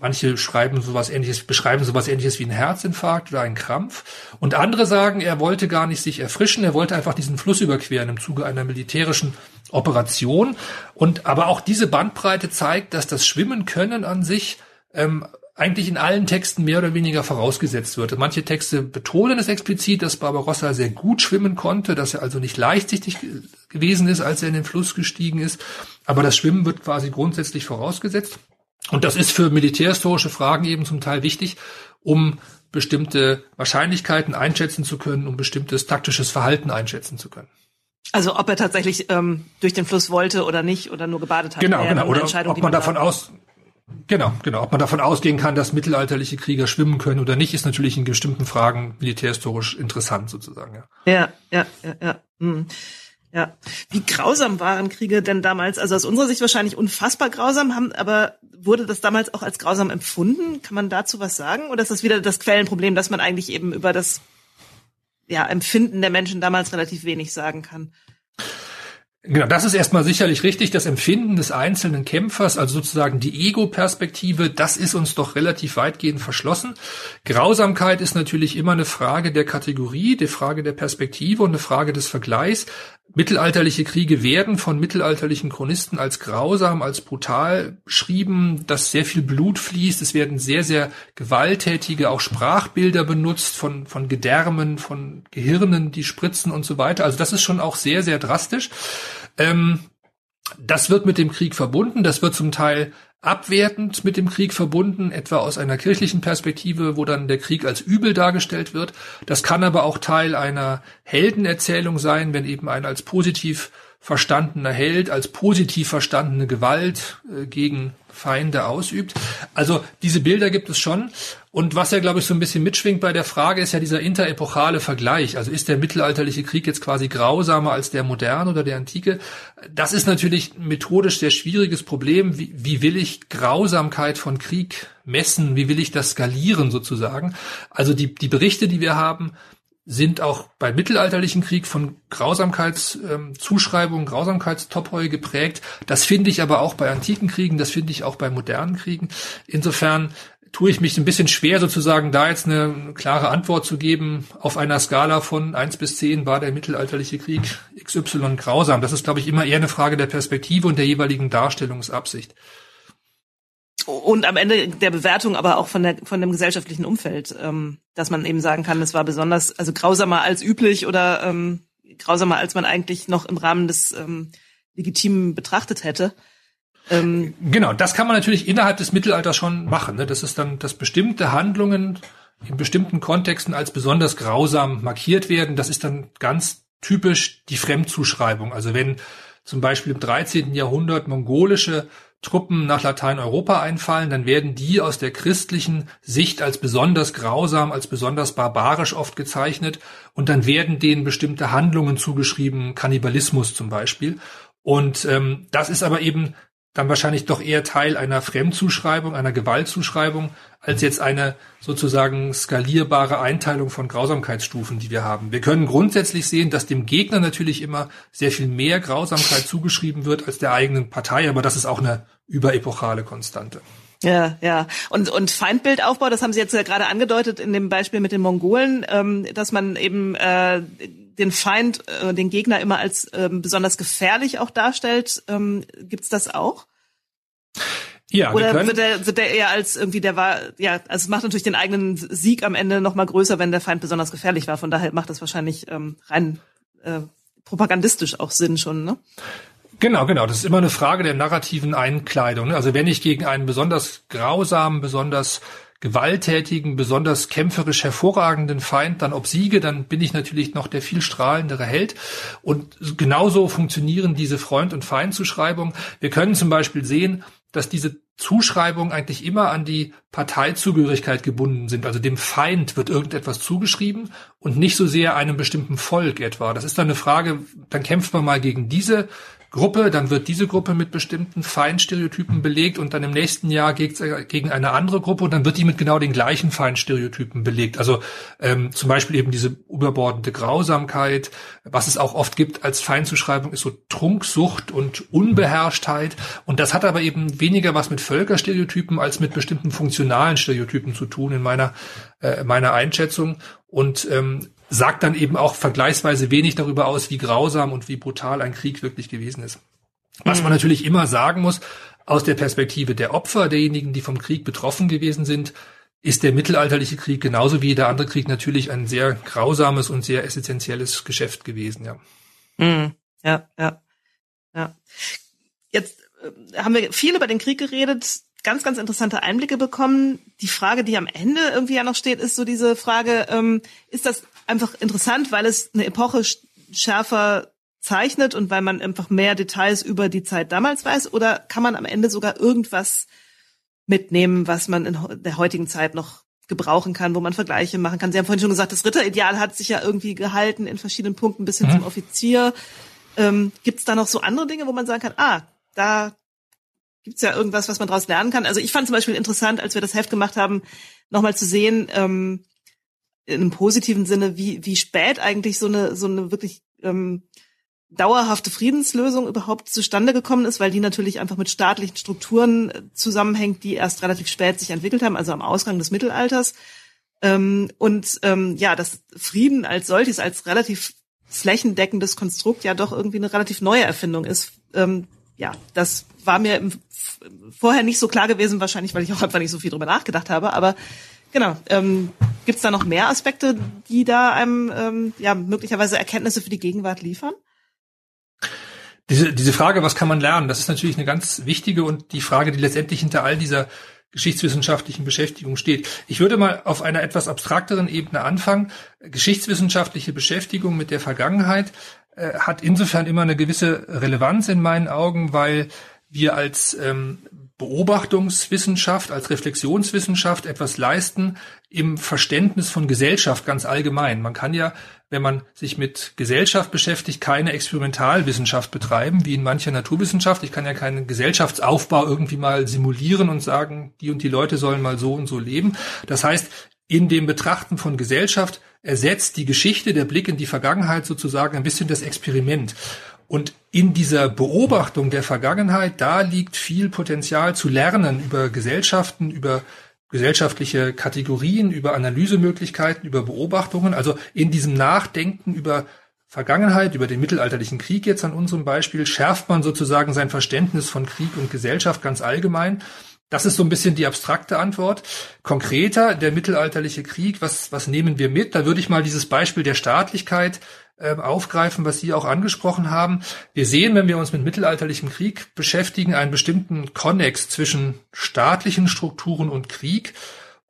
Manche schreiben sowas ähnliches, beschreiben sowas ähnliches wie ein Herzinfarkt oder einen Krampf. Und andere sagen, er wollte gar nicht sich erfrischen, er wollte einfach diesen Fluss überqueren im Zuge einer militärischen Operation. Und aber auch diese Bandbreite zeigt, dass das Schwimmen können an sich ähm, eigentlich in allen Texten mehr oder weniger vorausgesetzt wird. Manche Texte betonen es explizit, dass Barbarossa sehr gut schwimmen konnte, dass er also nicht leichtsichtig gewesen ist, als er in den Fluss gestiegen ist. Aber das Schwimmen wird quasi grundsätzlich vorausgesetzt. Und das ist für militärhistorische Fragen eben zum Teil wichtig, um bestimmte Wahrscheinlichkeiten einschätzen zu können, um bestimmtes taktisches Verhalten einschätzen zu können. Also ob er tatsächlich ähm, durch den Fluss wollte oder nicht oder nur gebadet hat. Genau, genau. Oder ob man davon aus, Genau, genau. Ob man davon ausgehen kann, dass mittelalterliche Krieger schwimmen können oder nicht, ist natürlich in bestimmten Fragen militärhistorisch interessant sozusagen. Ja, ja, ja, ja. ja. Hm. Ja. Wie grausam waren Kriege denn damals? Also aus unserer Sicht wahrscheinlich unfassbar grausam, haben, aber wurde das damals auch als grausam empfunden? Kann man dazu was sagen? Oder ist das wieder das Quellenproblem, dass man eigentlich eben über das ja, Empfinden der Menschen damals relativ wenig sagen kann? Genau, das ist erstmal sicherlich richtig. Das Empfinden des einzelnen Kämpfers, also sozusagen die Ego-Perspektive, das ist uns doch relativ weitgehend verschlossen. Grausamkeit ist natürlich immer eine Frage der Kategorie, der Frage der Perspektive und eine Frage des Vergleichs. Mittelalterliche Kriege werden von mittelalterlichen Chronisten als grausam, als brutal beschrieben, dass sehr viel Blut fließt. Es werden sehr, sehr gewalttätige auch Sprachbilder benutzt von, von Gedärmen, von Gehirnen, die spritzen und so weiter. Also das ist schon auch sehr, sehr drastisch. Ähm, das wird mit dem Krieg verbunden. Das wird zum Teil abwertend mit dem Krieg verbunden, etwa aus einer kirchlichen Perspektive, wo dann der Krieg als übel dargestellt wird. Das kann aber auch Teil einer Heldenerzählung sein, wenn eben ein als positiv verstandener Held, als positiv verstandene Gewalt äh, gegen Feinde ausübt. Also diese Bilder gibt es schon. Und was ja, glaube ich, so ein bisschen mitschwingt bei der Frage, ist ja dieser interepochale Vergleich. Also ist der mittelalterliche Krieg jetzt quasi grausamer als der moderne oder der antike? Das ist natürlich methodisch sehr schwieriges Problem. Wie, wie will ich Grausamkeit von Krieg messen? Wie will ich das skalieren sozusagen? Also die, die Berichte, die wir haben, sind auch bei mittelalterlichen Krieg von Grausamkeitszuschreibungen, ähm, Grausamkeitstopheu geprägt. Das finde ich aber auch bei antiken Kriegen, das finde ich auch bei modernen Kriegen. Insofern tue ich mich ein bisschen schwer, sozusagen da jetzt eine klare Antwort zu geben. Auf einer Skala von eins bis zehn war der mittelalterliche Krieg XY grausam. Das ist, glaube ich, immer eher eine Frage der Perspektive und der jeweiligen Darstellungsabsicht und am Ende der Bewertung aber auch von der von dem gesellschaftlichen Umfeld, ähm, dass man eben sagen kann, es war besonders also grausamer als üblich oder ähm, grausamer als man eigentlich noch im Rahmen des ähm, legitimen betrachtet hätte. Ähm, genau, das kann man natürlich innerhalb des Mittelalters schon machen. Ne? Das ist dann, dass bestimmte Handlungen in bestimmten Kontexten als besonders grausam markiert werden. Das ist dann ganz typisch die Fremdzuschreibung. Also wenn zum Beispiel im 13. Jahrhundert mongolische Truppen nach Lateineuropa einfallen, dann werden die aus der christlichen Sicht als besonders grausam, als besonders barbarisch oft gezeichnet und dann werden denen bestimmte Handlungen zugeschrieben, Kannibalismus zum Beispiel. Und ähm, das ist aber eben dann wahrscheinlich doch eher Teil einer Fremdzuschreibung, einer Gewaltzuschreibung, als jetzt eine sozusagen skalierbare Einteilung von Grausamkeitsstufen, die wir haben. Wir können grundsätzlich sehen, dass dem Gegner natürlich immer sehr viel mehr Grausamkeit zugeschrieben wird als der eigenen Partei, aber das ist auch eine überepochale Konstante. Ja, ja. Und, und Feindbildaufbau, das haben Sie jetzt ja gerade angedeutet in dem Beispiel mit den Mongolen, ähm, dass man eben äh, den Feind, äh, den Gegner immer als ähm, besonders gefährlich auch darstellt. Ähm, gibt's das auch? Ja, Oder wird der, wird der eher als irgendwie, der war, ja, also es macht natürlich den eigenen Sieg am Ende noch mal größer, wenn der Feind besonders gefährlich war. Von daher macht das wahrscheinlich ähm, rein äh, propagandistisch auch Sinn schon, ne? Genau, genau. Das ist immer eine Frage der narrativen Einkleidung. Ne? Also wenn ich gegen einen besonders grausamen, besonders gewalttätigen, besonders kämpferisch hervorragenden Feind dann obsiege, dann bin ich natürlich noch der viel strahlendere Held. Und genauso funktionieren diese Freund- und Feindzuschreibungen. Wir können zum Beispiel sehen, dass diese Zuschreibungen eigentlich immer an die Parteizugehörigkeit gebunden sind. Also dem Feind wird irgendetwas zugeschrieben und nicht so sehr einem bestimmten Volk etwa. Das ist dann eine Frage, dann kämpft man mal gegen diese Gruppe, dann wird diese Gruppe mit bestimmten Feindstereotypen belegt und dann im nächsten Jahr gegen eine andere Gruppe und dann wird die mit genau den gleichen Feindstereotypen belegt. Also ähm, zum Beispiel eben diese überbordende Grausamkeit, was es auch oft gibt als Feindzuschreibung, ist so Trunksucht und Unbeherrschtheit. Und das hat aber eben weniger was mit Völkerstereotypen als mit bestimmten funktionalen Stereotypen zu tun in meiner, äh, meiner Einschätzung. Und ähm, sagt dann eben auch vergleichsweise wenig darüber aus, wie grausam und wie brutal ein Krieg wirklich gewesen ist. Was man mhm. natürlich immer sagen muss, aus der Perspektive der Opfer, derjenigen, die vom Krieg betroffen gewesen sind, ist der mittelalterliche Krieg genauso wie jeder andere Krieg natürlich ein sehr grausames und sehr essentielles Geschäft gewesen, ja. Mhm. Ja, ja, ja. Jetzt haben wir viel über den Krieg geredet, ganz, ganz interessante Einblicke bekommen. Die Frage, die am Ende irgendwie ja noch steht, ist so diese Frage, ähm, ist das einfach interessant, weil es eine Epoche schärfer zeichnet und weil man einfach mehr Details über die Zeit damals weiß? Oder kann man am Ende sogar irgendwas mitnehmen, was man in der heutigen Zeit noch gebrauchen kann, wo man Vergleiche machen kann? Sie haben vorhin schon gesagt, das Ritterideal hat sich ja irgendwie gehalten in verschiedenen Punkten bis hin mhm. zum Offizier. Ähm, Gibt es da noch so andere Dinge, wo man sagen kann, ah, da gibt's ja irgendwas, was man daraus lernen kann? Also ich fand zum Beispiel interessant, als wir das Heft gemacht haben, nochmal zu sehen, ähm, in einem positiven Sinne, wie, wie spät eigentlich so eine, so eine wirklich ähm, dauerhafte Friedenslösung überhaupt zustande gekommen ist, weil die natürlich einfach mit staatlichen Strukturen äh, zusammenhängt, die erst relativ spät sich entwickelt haben, also am Ausgang des Mittelalters. Ähm, und ähm, ja, das Frieden als solches, als relativ flächendeckendes Konstrukt ja doch irgendwie eine relativ neue Erfindung ist. Ähm, ja, das war mir im, vorher nicht so klar gewesen, wahrscheinlich, weil ich auch einfach nicht so viel drüber nachgedacht habe. Aber genau, ähm, gibt es da noch mehr Aspekte, die da einem ähm, ja möglicherweise Erkenntnisse für die Gegenwart liefern? Diese, diese Frage, was kann man lernen, das ist natürlich eine ganz wichtige und die Frage, die letztendlich hinter all dieser geschichtswissenschaftlichen Beschäftigung steht. Ich würde mal auf einer etwas abstrakteren Ebene anfangen. Geschichtswissenschaftliche Beschäftigung mit der Vergangenheit äh, hat insofern immer eine gewisse Relevanz in meinen Augen, weil wir als ähm, Beobachtungswissenschaft, als Reflexionswissenschaft etwas leisten im Verständnis von Gesellschaft ganz allgemein. Man kann ja, wenn man sich mit Gesellschaft beschäftigt, keine Experimentalwissenschaft betreiben, wie in mancher Naturwissenschaft. Ich kann ja keinen Gesellschaftsaufbau irgendwie mal simulieren und sagen, die und die Leute sollen mal so und so leben. Das heißt, in dem Betrachten von Gesellschaft ersetzt die Geschichte, der Blick in die Vergangenheit sozusagen ein bisschen das Experiment. Und in dieser Beobachtung der Vergangenheit, da liegt viel Potenzial zu lernen über Gesellschaften, über gesellschaftliche Kategorien, über Analysemöglichkeiten, über Beobachtungen. Also in diesem Nachdenken über Vergangenheit, über den mittelalterlichen Krieg jetzt an unserem Beispiel, schärft man sozusagen sein Verständnis von Krieg und Gesellschaft ganz allgemein. Das ist so ein bisschen die abstrakte Antwort. Konkreter, der mittelalterliche Krieg, was, was nehmen wir mit? Da würde ich mal dieses Beispiel der Staatlichkeit äh, aufgreifen, was Sie auch angesprochen haben. Wir sehen, wenn wir uns mit mittelalterlichem Krieg beschäftigen, einen bestimmten Konnex zwischen staatlichen Strukturen und Krieg.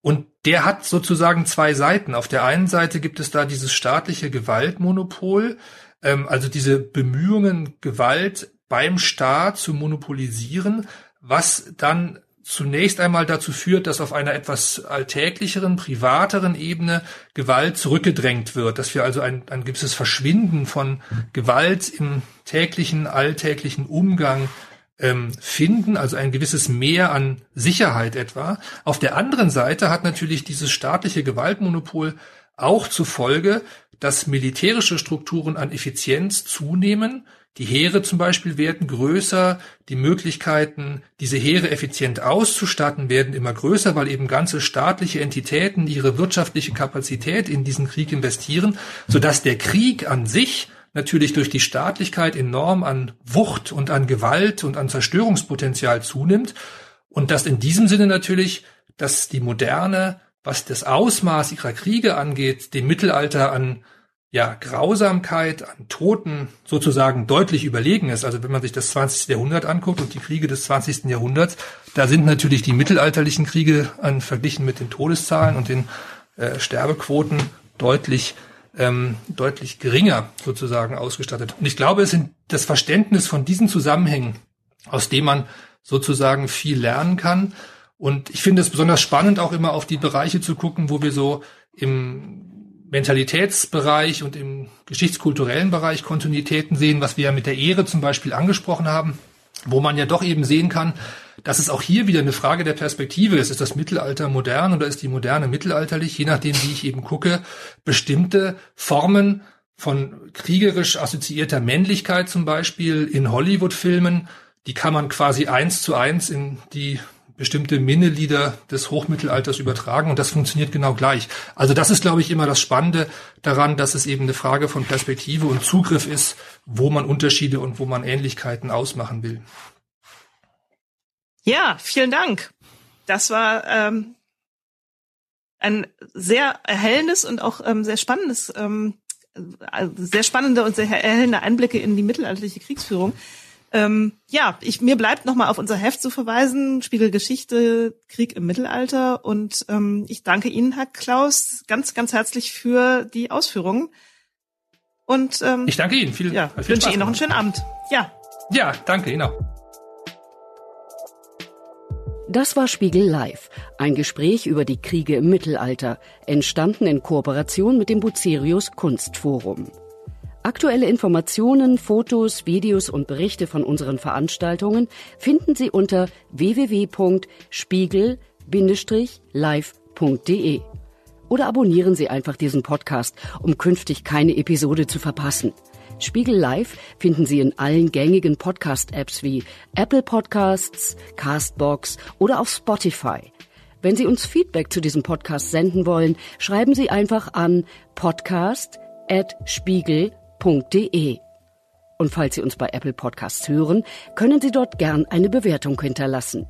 Und der hat sozusagen zwei Seiten. Auf der einen Seite gibt es da dieses staatliche Gewaltmonopol, ähm, also diese Bemühungen, Gewalt beim Staat zu monopolisieren, was dann zunächst einmal dazu führt, dass auf einer etwas alltäglicheren, privateren Ebene Gewalt zurückgedrängt wird, dass wir also ein, ein gewisses Verschwinden von Gewalt im täglichen, alltäglichen Umgang ähm, finden, also ein gewisses Mehr an Sicherheit etwa. Auf der anderen Seite hat natürlich dieses staatliche Gewaltmonopol auch zur Folge, dass militärische Strukturen an Effizienz zunehmen, die Heere zum Beispiel werden größer, die Möglichkeiten, diese Heere effizient auszustatten, werden immer größer, weil eben ganze staatliche Entitäten ihre wirtschaftliche Kapazität in diesen Krieg investieren, sodass der Krieg an sich natürlich durch die Staatlichkeit enorm an Wucht und an Gewalt und an Zerstörungspotenzial zunimmt. Und dass in diesem Sinne natürlich, dass die Moderne, was das Ausmaß ihrer Kriege angeht, dem Mittelalter an ja, Grausamkeit an Toten sozusagen deutlich überlegen ist. Also wenn man sich das 20. Jahrhundert anguckt und die Kriege des 20. Jahrhunderts, da sind natürlich die mittelalterlichen Kriege an, verglichen mit den Todeszahlen und den äh, Sterbequoten deutlich ähm, deutlich geringer sozusagen ausgestattet. Und ich glaube, es sind das Verständnis von diesen Zusammenhängen, aus dem man sozusagen viel lernen kann. Und ich finde es besonders spannend, auch immer auf die Bereiche zu gucken, wo wir so im Mentalitätsbereich und im geschichtskulturellen Bereich Kontinuitäten sehen, was wir ja mit der Ehre zum Beispiel angesprochen haben, wo man ja doch eben sehen kann, dass es auch hier wieder eine Frage der Perspektive ist. Ist das Mittelalter modern oder ist die Moderne mittelalterlich? Je nachdem, wie ich eben gucke, bestimmte Formen von kriegerisch assoziierter Männlichkeit zum Beispiel in Hollywood-Filmen, die kann man quasi eins zu eins in die bestimmte Minnelieder des Hochmittelalters übertragen und das funktioniert genau gleich. Also das ist, glaube ich, immer das Spannende daran, dass es eben eine Frage von Perspektive und Zugriff ist, wo man Unterschiede und wo man Ähnlichkeiten ausmachen will. Ja, vielen Dank. Das war ähm, ein sehr erhellendes und auch ähm, sehr spannendes, ähm, äh, sehr spannende und sehr erhellende Einblicke in die mittelalterliche Kriegsführung. Ähm, ja, ich, mir bleibt nochmal auf unser Heft zu verweisen, Spiegel Geschichte, Krieg im Mittelalter. Und ähm, ich danke Ihnen, Herr Klaus, ganz, ganz herzlich für die Ausführungen. Und ähm, ich danke Ihnen. Viel, ja, viel wünsche Spaß Ihnen noch einen schönen Abend. Ja. Ja, danke Ihnen auch. Das war Spiegel Live, ein Gespräch über die Kriege im Mittelalter, entstanden in Kooperation mit dem Bucerius Kunstforum. Aktuelle Informationen, Fotos, Videos und Berichte von unseren Veranstaltungen finden Sie unter www.spiegel-live.de. Oder abonnieren Sie einfach diesen Podcast, um künftig keine Episode zu verpassen. Spiegel Live finden Sie in allen gängigen Podcast-Apps wie Apple Podcasts, Castbox oder auf Spotify. Wenn Sie uns Feedback zu diesem Podcast senden wollen, schreiben Sie einfach an podcast.spiegel.de. Und falls Sie uns bei Apple Podcasts hören, können Sie dort gern eine Bewertung hinterlassen.